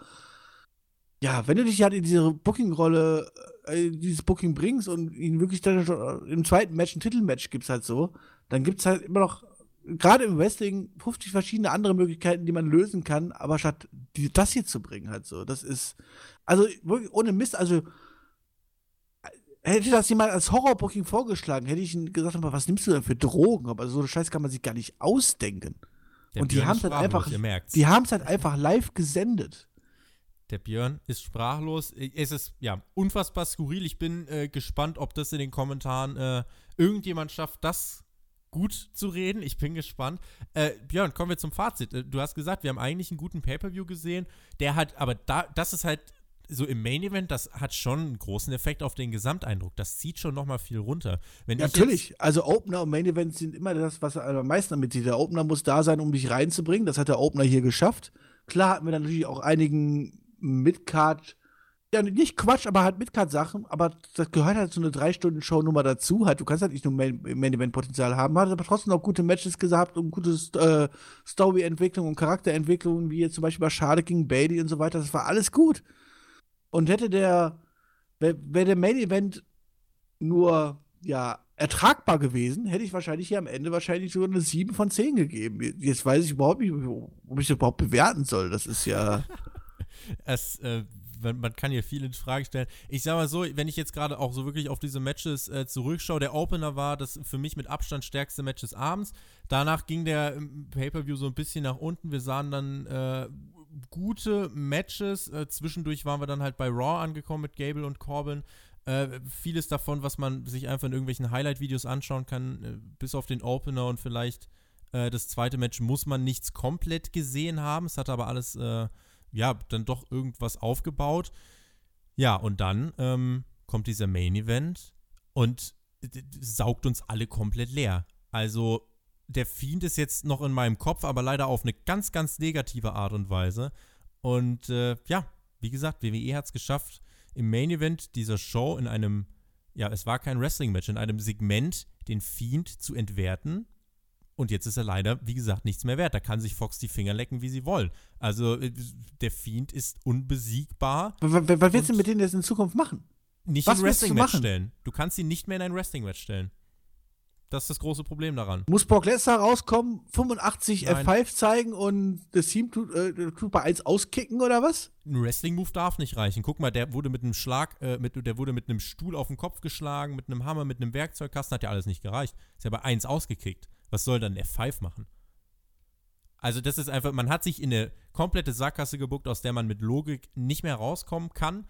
ja, wenn du dich halt in diese Booking-Rolle, äh, dieses Booking bringst und ihn wirklich dann im zweiten Match ein Titelmatch gibt's halt so, dann gibt's halt immer noch gerade im Wrestling 50 verschiedene andere Möglichkeiten, die man lösen kann, aber statt die, das hier zu bringen, halt so, das ist, also wirklich ohne Mist, also hätte das jemand als Horrorbooking vorgeschlagen, hätte ich ihm gesagt, was nimmst du denn für Drogen? Aber so eine Scheiß kann man sich gar nicht ausdenken. Der und die haben es halt einfach, die haben es halt einfach live gesendet.
Der Björn ist sprachlos. Es ist ja unfassbar skurril. Ich bin äh, gespannt, ob das in den Kommentaren äh, irgendjemand schafft, das gut zu reden. Ich bin gespannt. Äh, Björn, kommen wir zum Fazit. Äh, du hast gesagt, wir haben eigentlich einen guten Pay-Per-View gesehen. Der hat, aber da, das ist halt so im Main Event, das hat schon einen großen Effekt auf den Gesamteindruck. Das zieht schon nochmal viel runter.
Wenn ja, natürlich. Also Opener und Main Event sind immer das, was am meisten damit sieht. Der Opener muss da sein, um dich reinzubringen. Das hat der Opener hier geschafft. Klar hatten wir dann natürlich auch einigen Midcard ja, nicht Quatsch, aber halt Midcard-Sachen, aber das gehört halt zu einer Drei-Stunden-Show-Nummer dazu. Halt, du kannst halt nicht nur Main-Event-Potenzial haben, hat aber trotzdem auch gute Matches gehabt und gute äh, Story-Entwicklung und Charakterentwicklung, wie jetzt zum Beispiel bei Schade gegen Bailey und so weiter. Das war alles gut. Und hätte der, wäre wär der Main-Event nur, ja, ertragbar gewesen, hätte ich wahrscheinlich hier am Ende wahrscheinlich sogar eine 7 von 10 gegeben. Jetzt weiß ich überhaupt nicht, ob ich das überhaupt bewerten soll. Das ist ja.
es, äh, man kann hier viel in Frage stellen. Ich sag mal so, wenn ich jetzt gerade auch so wirklich auf diese Matches äh, zurückschaue, der Opener war das für mich mit Abstand stärkste Match des Abends. Danach ging der Pay-Per-View so ein bisschen nach unten. Wir sahen dann äh, gute Matches. Äh, zwischendurch waren wir dann halt bei Raw angekommen mit Gable und Corbin. Äh, vieles davon, was man sich einfach in irgendwelchen Highlight-Videos anschauen kann, äh, bis auf den Opener und vielleicht äh, das zweite Match muss man nichts komplett gesehen haben. Es hat aber alles äh, ja, dann doch irgendwas aufgebaut. Ja, und dann ähm, kommt dieser Main Event und saugt uns alle komplett leer. Also, der Fiend ist jetzt noch in meinem Kopf, aber leider auf eine ganz, ganz negative Art und Weise. Und äh, ja, wie gesagt, WWE hat es geschafft, im Main Event dieser Show in einem, ja, es war kein Wrestling-Match, in einem Segment den Fiend zu entwerten und jetzt ist er leider, wie gesagt, nichts mehr wert. Da kann sich Fox die Finger lecken, wie sie wollen. Also äh, der Fiend ist unbesiegbar.
Was, was willst du mit denen jetzt in Zukunft machen?
Nicht was in Wrestling-Match stellen. Du kannst ihn nicht mehr in ein Wrestling-Match stellen. Das ist das große Problem daran.
Muss Brock Lesnar rauskommen, 85 Nein. F5 zeigen und das Team tut, äh, tut bei 1 auskicken oder was?
Ein Wrestling-Move darf nicht reichen. Guck mal, der wurde mit einem Schlag, äh, mit, der wurde mit einem Stuhl auf den Kopf geschlagen, mit einem Hammer, mit einem Werkzeugkasten, hat ja alles nicht gereicht. Ist ja bei 1 ausgekickt. Was soll dann F5 machen? Also das ist einfach, man hat sich in eine komplette Sackgasse gebuckt, aus der man mit Logik nicht mehr rauskommen kann.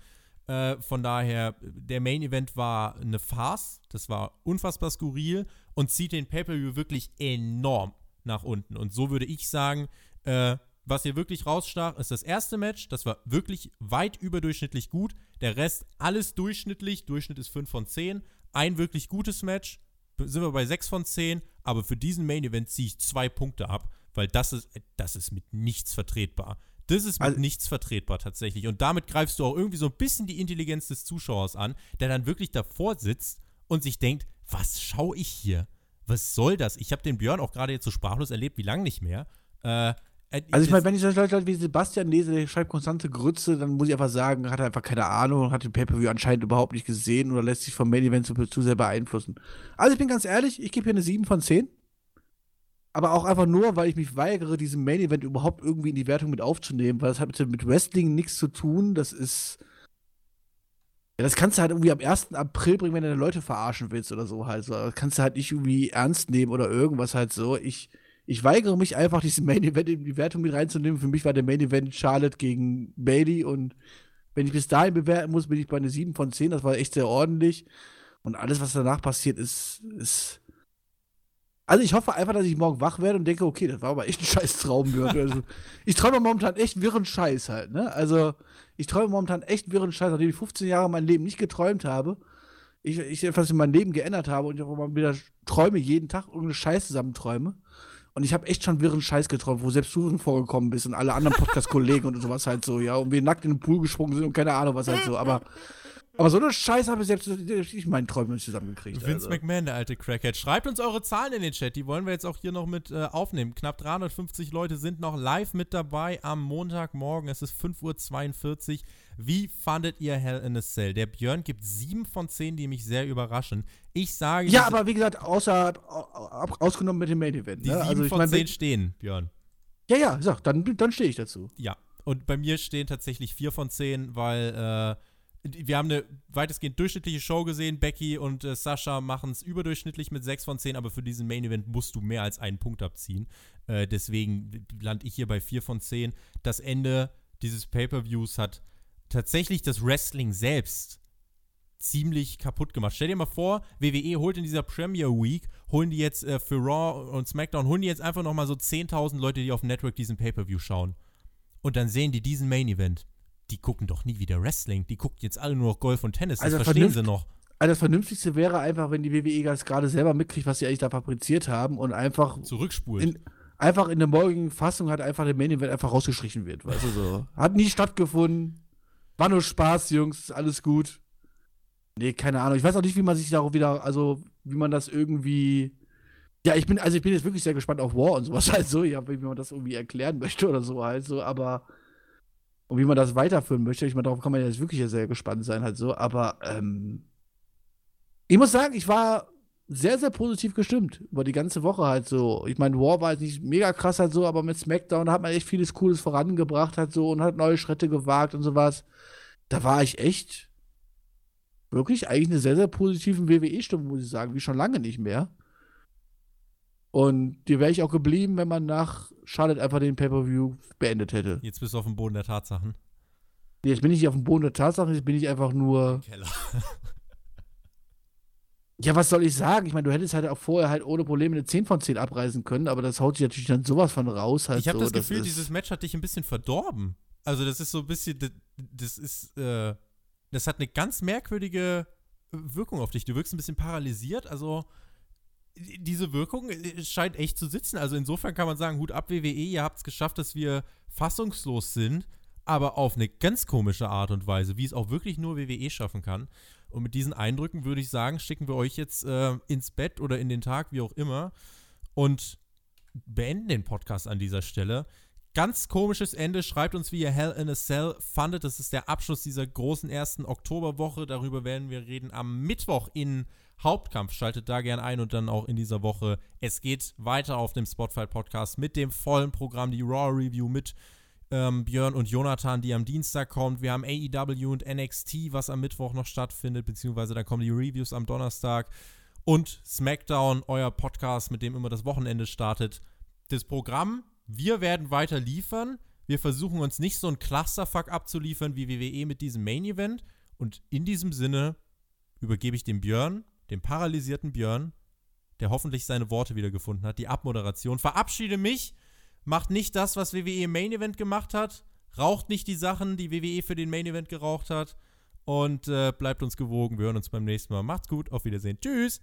Äh, von daher, der Main Event war eine Farce, das war unfassbar skurril und zieht den Pay-Per-View wirklich enorm nach unten. Und so würde ich sagen, äh, was hier wirklich rausstach, ist das erste Match. Das war wirklich weit überdurchschnittlich gut. Der Rest alles durchschnittlich. Durchschnitt ist 5 von 10. Ein wirklich gutes Match. Sind wir bei 6 von 10. Aber für diesen Main Event ziehe ich zwei Punkte ab, weil das ist, das ist mit nichts vertretbar. Das ist mit also, nichts vertretbar tatsächlich. Und damit greifst du auch irgendwie so ein bisschen die Intelligenz des Zuschauers an, der dann wirklich davor sitzt und sich denkt, was schaue ich hier? Was soll das? Ich habe den Björn auch gerade jetzt so sprachlos erlebt, wie lange nicht mehr. Äh,
äh, also ich meine, wenn ich solche Leute wie Sebastian lese, der schreibt konstante Grütze, dann muss ich einfach sagen, hat er einfach keine Ahnung, hat den Pay-Per-View anscheinend überhaupt nicht gesehen oder lässt sich vom Main Event zu, zu sehr beeinflussen. Also ich bin ganz ehrlich, ich gebe hier eine 7 von 10. Aber auch einfach nur, weil ich mich weigere, diesen Main Event überhaupt irgendwie in die Wertung mit aufzunehmen, weil das hat mit Wrestling nichts zu tun. Das ist. Ja, das kannst du halt irgendwie am 1. April bringen, wenn du deine Leute verarschen willst oder so halt. So. Das kannst du halt nicht irgendwie ernst nehmen oder irgendwas halt so. Ich ich weigere mich einfach, diesen Main Event in die Wertung mit reinzunehmen. Für mich war der Main Event Charlotte gegen Bailey und wenn ich bis dahin bewerten muss, bin ich bei einer 7 von 10. Das war echt sehr ordentlich. Und alles, was danach passiert, ist, ist. Also ich hoffe einfach, dass ich morgen wach werde und denke, okay, das war aber echt ein scheiß Traum. also, ich träume momentan echt wirren Scheiß halt, ne? Also, ich träume momentan echt wirren Scheiß, nachdem ich 15 Jahre mein Leben nicht geträumt habe. Ich, ich etwas in meinem Leben geändert habe und ich auch mal wieder träume, jeden Tag irgendeine Scheiß zusammenträume. Und ich habe echt schon wirren Scheiß geträumt, wo selbst du vorgekommen bist und alle anderen Podcast-Kollegen und sowas halt so, ja, und wir nackt in den Pool gesprungen sind und keine Ahnung was halt so. Aber, aber so eine Scheiße habe ich selbst ich meinen Träumen nicht zusammengekriegt.
Vince also. McMahon, der alte Crackhead. Schreibt uns eure Zahlen in den Chat, die wollen wir jetzt auch hier noch mit äh, aufnehmen. Knapp 350 Leute sind noch live mit dabei am Montagmorgen. Es ist 5.42 Uhr. Wie fandet ihr Hell in a Cell? Der Björn gibt 7 von 10, die mich sehr überraschen. Ich sage.
Ja, aber wie gesagt, außer, ausgenommen mit dem Main Event.
Die ne? 7 also, von mein, 10 stehen, Björn.
Ja, ja, sag, dann, dann stehe ich dazu.
Ja. Und bei mir stehen tatsächlich 4 von 10, weil äh, wir haben eine weitestgehend durchschnittliche Show gesehen. Becky und äh, Sascha machen es überdurchschnittlich mit 6 von 10, aber für diesen Main Event musst du mehr als einen Punkt abziehen. Äh, deswegen lande ich hier bei 4 von 10. Das Ende dieses Pay-Per-Views hat tatsächlich das Wrestling selbst ziemlich kaputt gemacht. Stell dir mal vor, WWE holt in dieser Premier Week, holen die jetzt äh, für Raw und SmackDown, holen die jetzt einfach nochmal so 10.000 Leute, die auf dem Network diesen Pay-Per-View schauen. Und dann sehen die diesen Main Event. Die gucken doch nie wieder Wrestling. Die gucken jetzt alle nur noch Golf und Tennis. Das also verstehen sie noch.
Also das Vernünftigste wäre einfach, wenn die WWE das gerade selber mitkriegt, was sie eigentlich da fabriziert haben und einfach
zurückspult.
In, einfach in der morgigen Fassung hat einfach der Main Event einfach rausgestrichen wird. Weißt du so. Hat nie stattgefunden. War nur Spaß, Jungs, alles gut. Nee, keine Ahnung. Ich weiß auch nicht, wie man sich darauf wieder, also wie man das irgendwie. Ja, ich bin, also ich bin jetzt wirklich sehr gespannt auf War und sowas halt so, ja, wie man das irgendwie erklären möchte oder so halt so, aber und wie man das weiterführen möchte. Ich meine, darauf kann man jetzt wirklich sehr gespannt sein halt so, aber ähm, ich muss sagen, ich war sehr, sehr positiv gestimmt über die ganze Woche halt so. Ich meine, War war jetzt nicht mega krass halt so, aber mit SmackDown hat man echt vieles Cooles vorangebracht halt so und hat neue Schritte gewagt und sowas da war ich echt wirklich eigentlich eine sehr, sehr positive WWE-Stimmung, muss ich sagen, wie schon lange nicht mehr. Und die wäre ich auch geblieben, wenn man nach Charlotte einfach den Pay-Per-View beendet hätte.
Jetzt bist du auf dem Boden der Tatsachen.
Nee, jetzt bin ich nicht auf dem Boden der Tatsachen, jetzt bin ich einfach nur. Keller. ja, was soll ich sagen? Ich meine, du hättest halt auch vorher halt ohne Probleme eine 10 von 10 abreißen können, aber das haut sich natürlich dann sowas von raus. Halt
ich habe
so,
das Gefühl, das dieses Match hat dich ein bisschen verdorben. Also, das ist so ein bisschen, das, ist, äh, das hat eine ganz merkwürdige Wirkung auf dich. Du wirkst ein bisschen paralysiert, also diese Wirkung äh, scheint echt zu sitzen. Also insofern kann man sagen, Hut ab WWE, ihr habt es geschafft, dass wir fassungslos sind, aber auf eine ganz komische Art und Weise, wie es auch wirklich nur WWE schaffen kann. Und mit diesen Eindrücken würde ich sagen, schicken wir euch jetzt äh, ins Bett oder in den Tag, wie auch immer, und beenden den Podcast an dieser Stelle. Ganz komisches Ende. Schreibt uns, wie ihr Hell in a Cell fandet. Das ist der Abschluss dieser großen ersten Oktoberwoche. Darüber werden wir reden am Mittwoch in Hauptkampf. Schaltet da gern ein und dann auch in dieser Woche. Es geht weiter auf dem Spotify Podcast mit dem vollen Programm, die Raw Review mit ähm, Björn und Jonathan, die am Dienstag kommt. Wir haben AEW und NXT, was am Mittwoch noch stattfindet, beziehungsweise dann kommen die Reviews am Donnerstag. Und SmackDown, euer Podcast, mit dem immer das Wochenende startet. Das Programm wir werden weiter liefern. Wir versuchen uns nicht so ein Clusterfuck abzuliefern wie WWE mit diesem Main Event. Und in diesem Sinne übergebe ich dem Björn, dem paralysierten Björn, der hoffentlich seine Worte wieder gefunden hat, die Abmoderation. Verabschiede mich, macht nicht das, was WWE im Main Event gemacht hat, raucht nicht die Sachen, die WWE für den Main Event geraucht hat und äh, bleibt uns gewogen. Wir hören uns beim nächsten Mal. Macht's gut, auf Wiedersehen. Tschüss.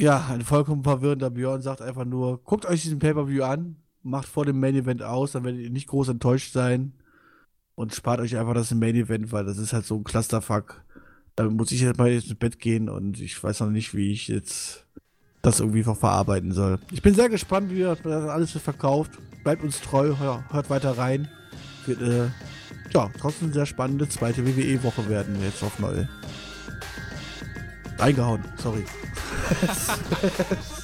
Ja, ein vollkommen verwirrender Björn sagt einfach nur, guckt euch diesen Pay-Per-View an, macht vor dem Main Event aus, dann werdet ihr nicht groß enttäuscht sein und spart euch einfach das Main Event, weil das ist halt so ein Clusterfuck. Damit muss ich jetzt mal ins Bett gehen und ich weiß noch nicht, wie ich jetzt das irgendwie noch verarbeiten soll. Ich bin sehr gespannt, wie das alles wird verkauft. Bleibt uns treu, hört weiter rein. Wird, äh, ja, trotzdem eine sehr spannende zweite WWE-Woche werden jetzt auf neu. Eingehauen, sorry.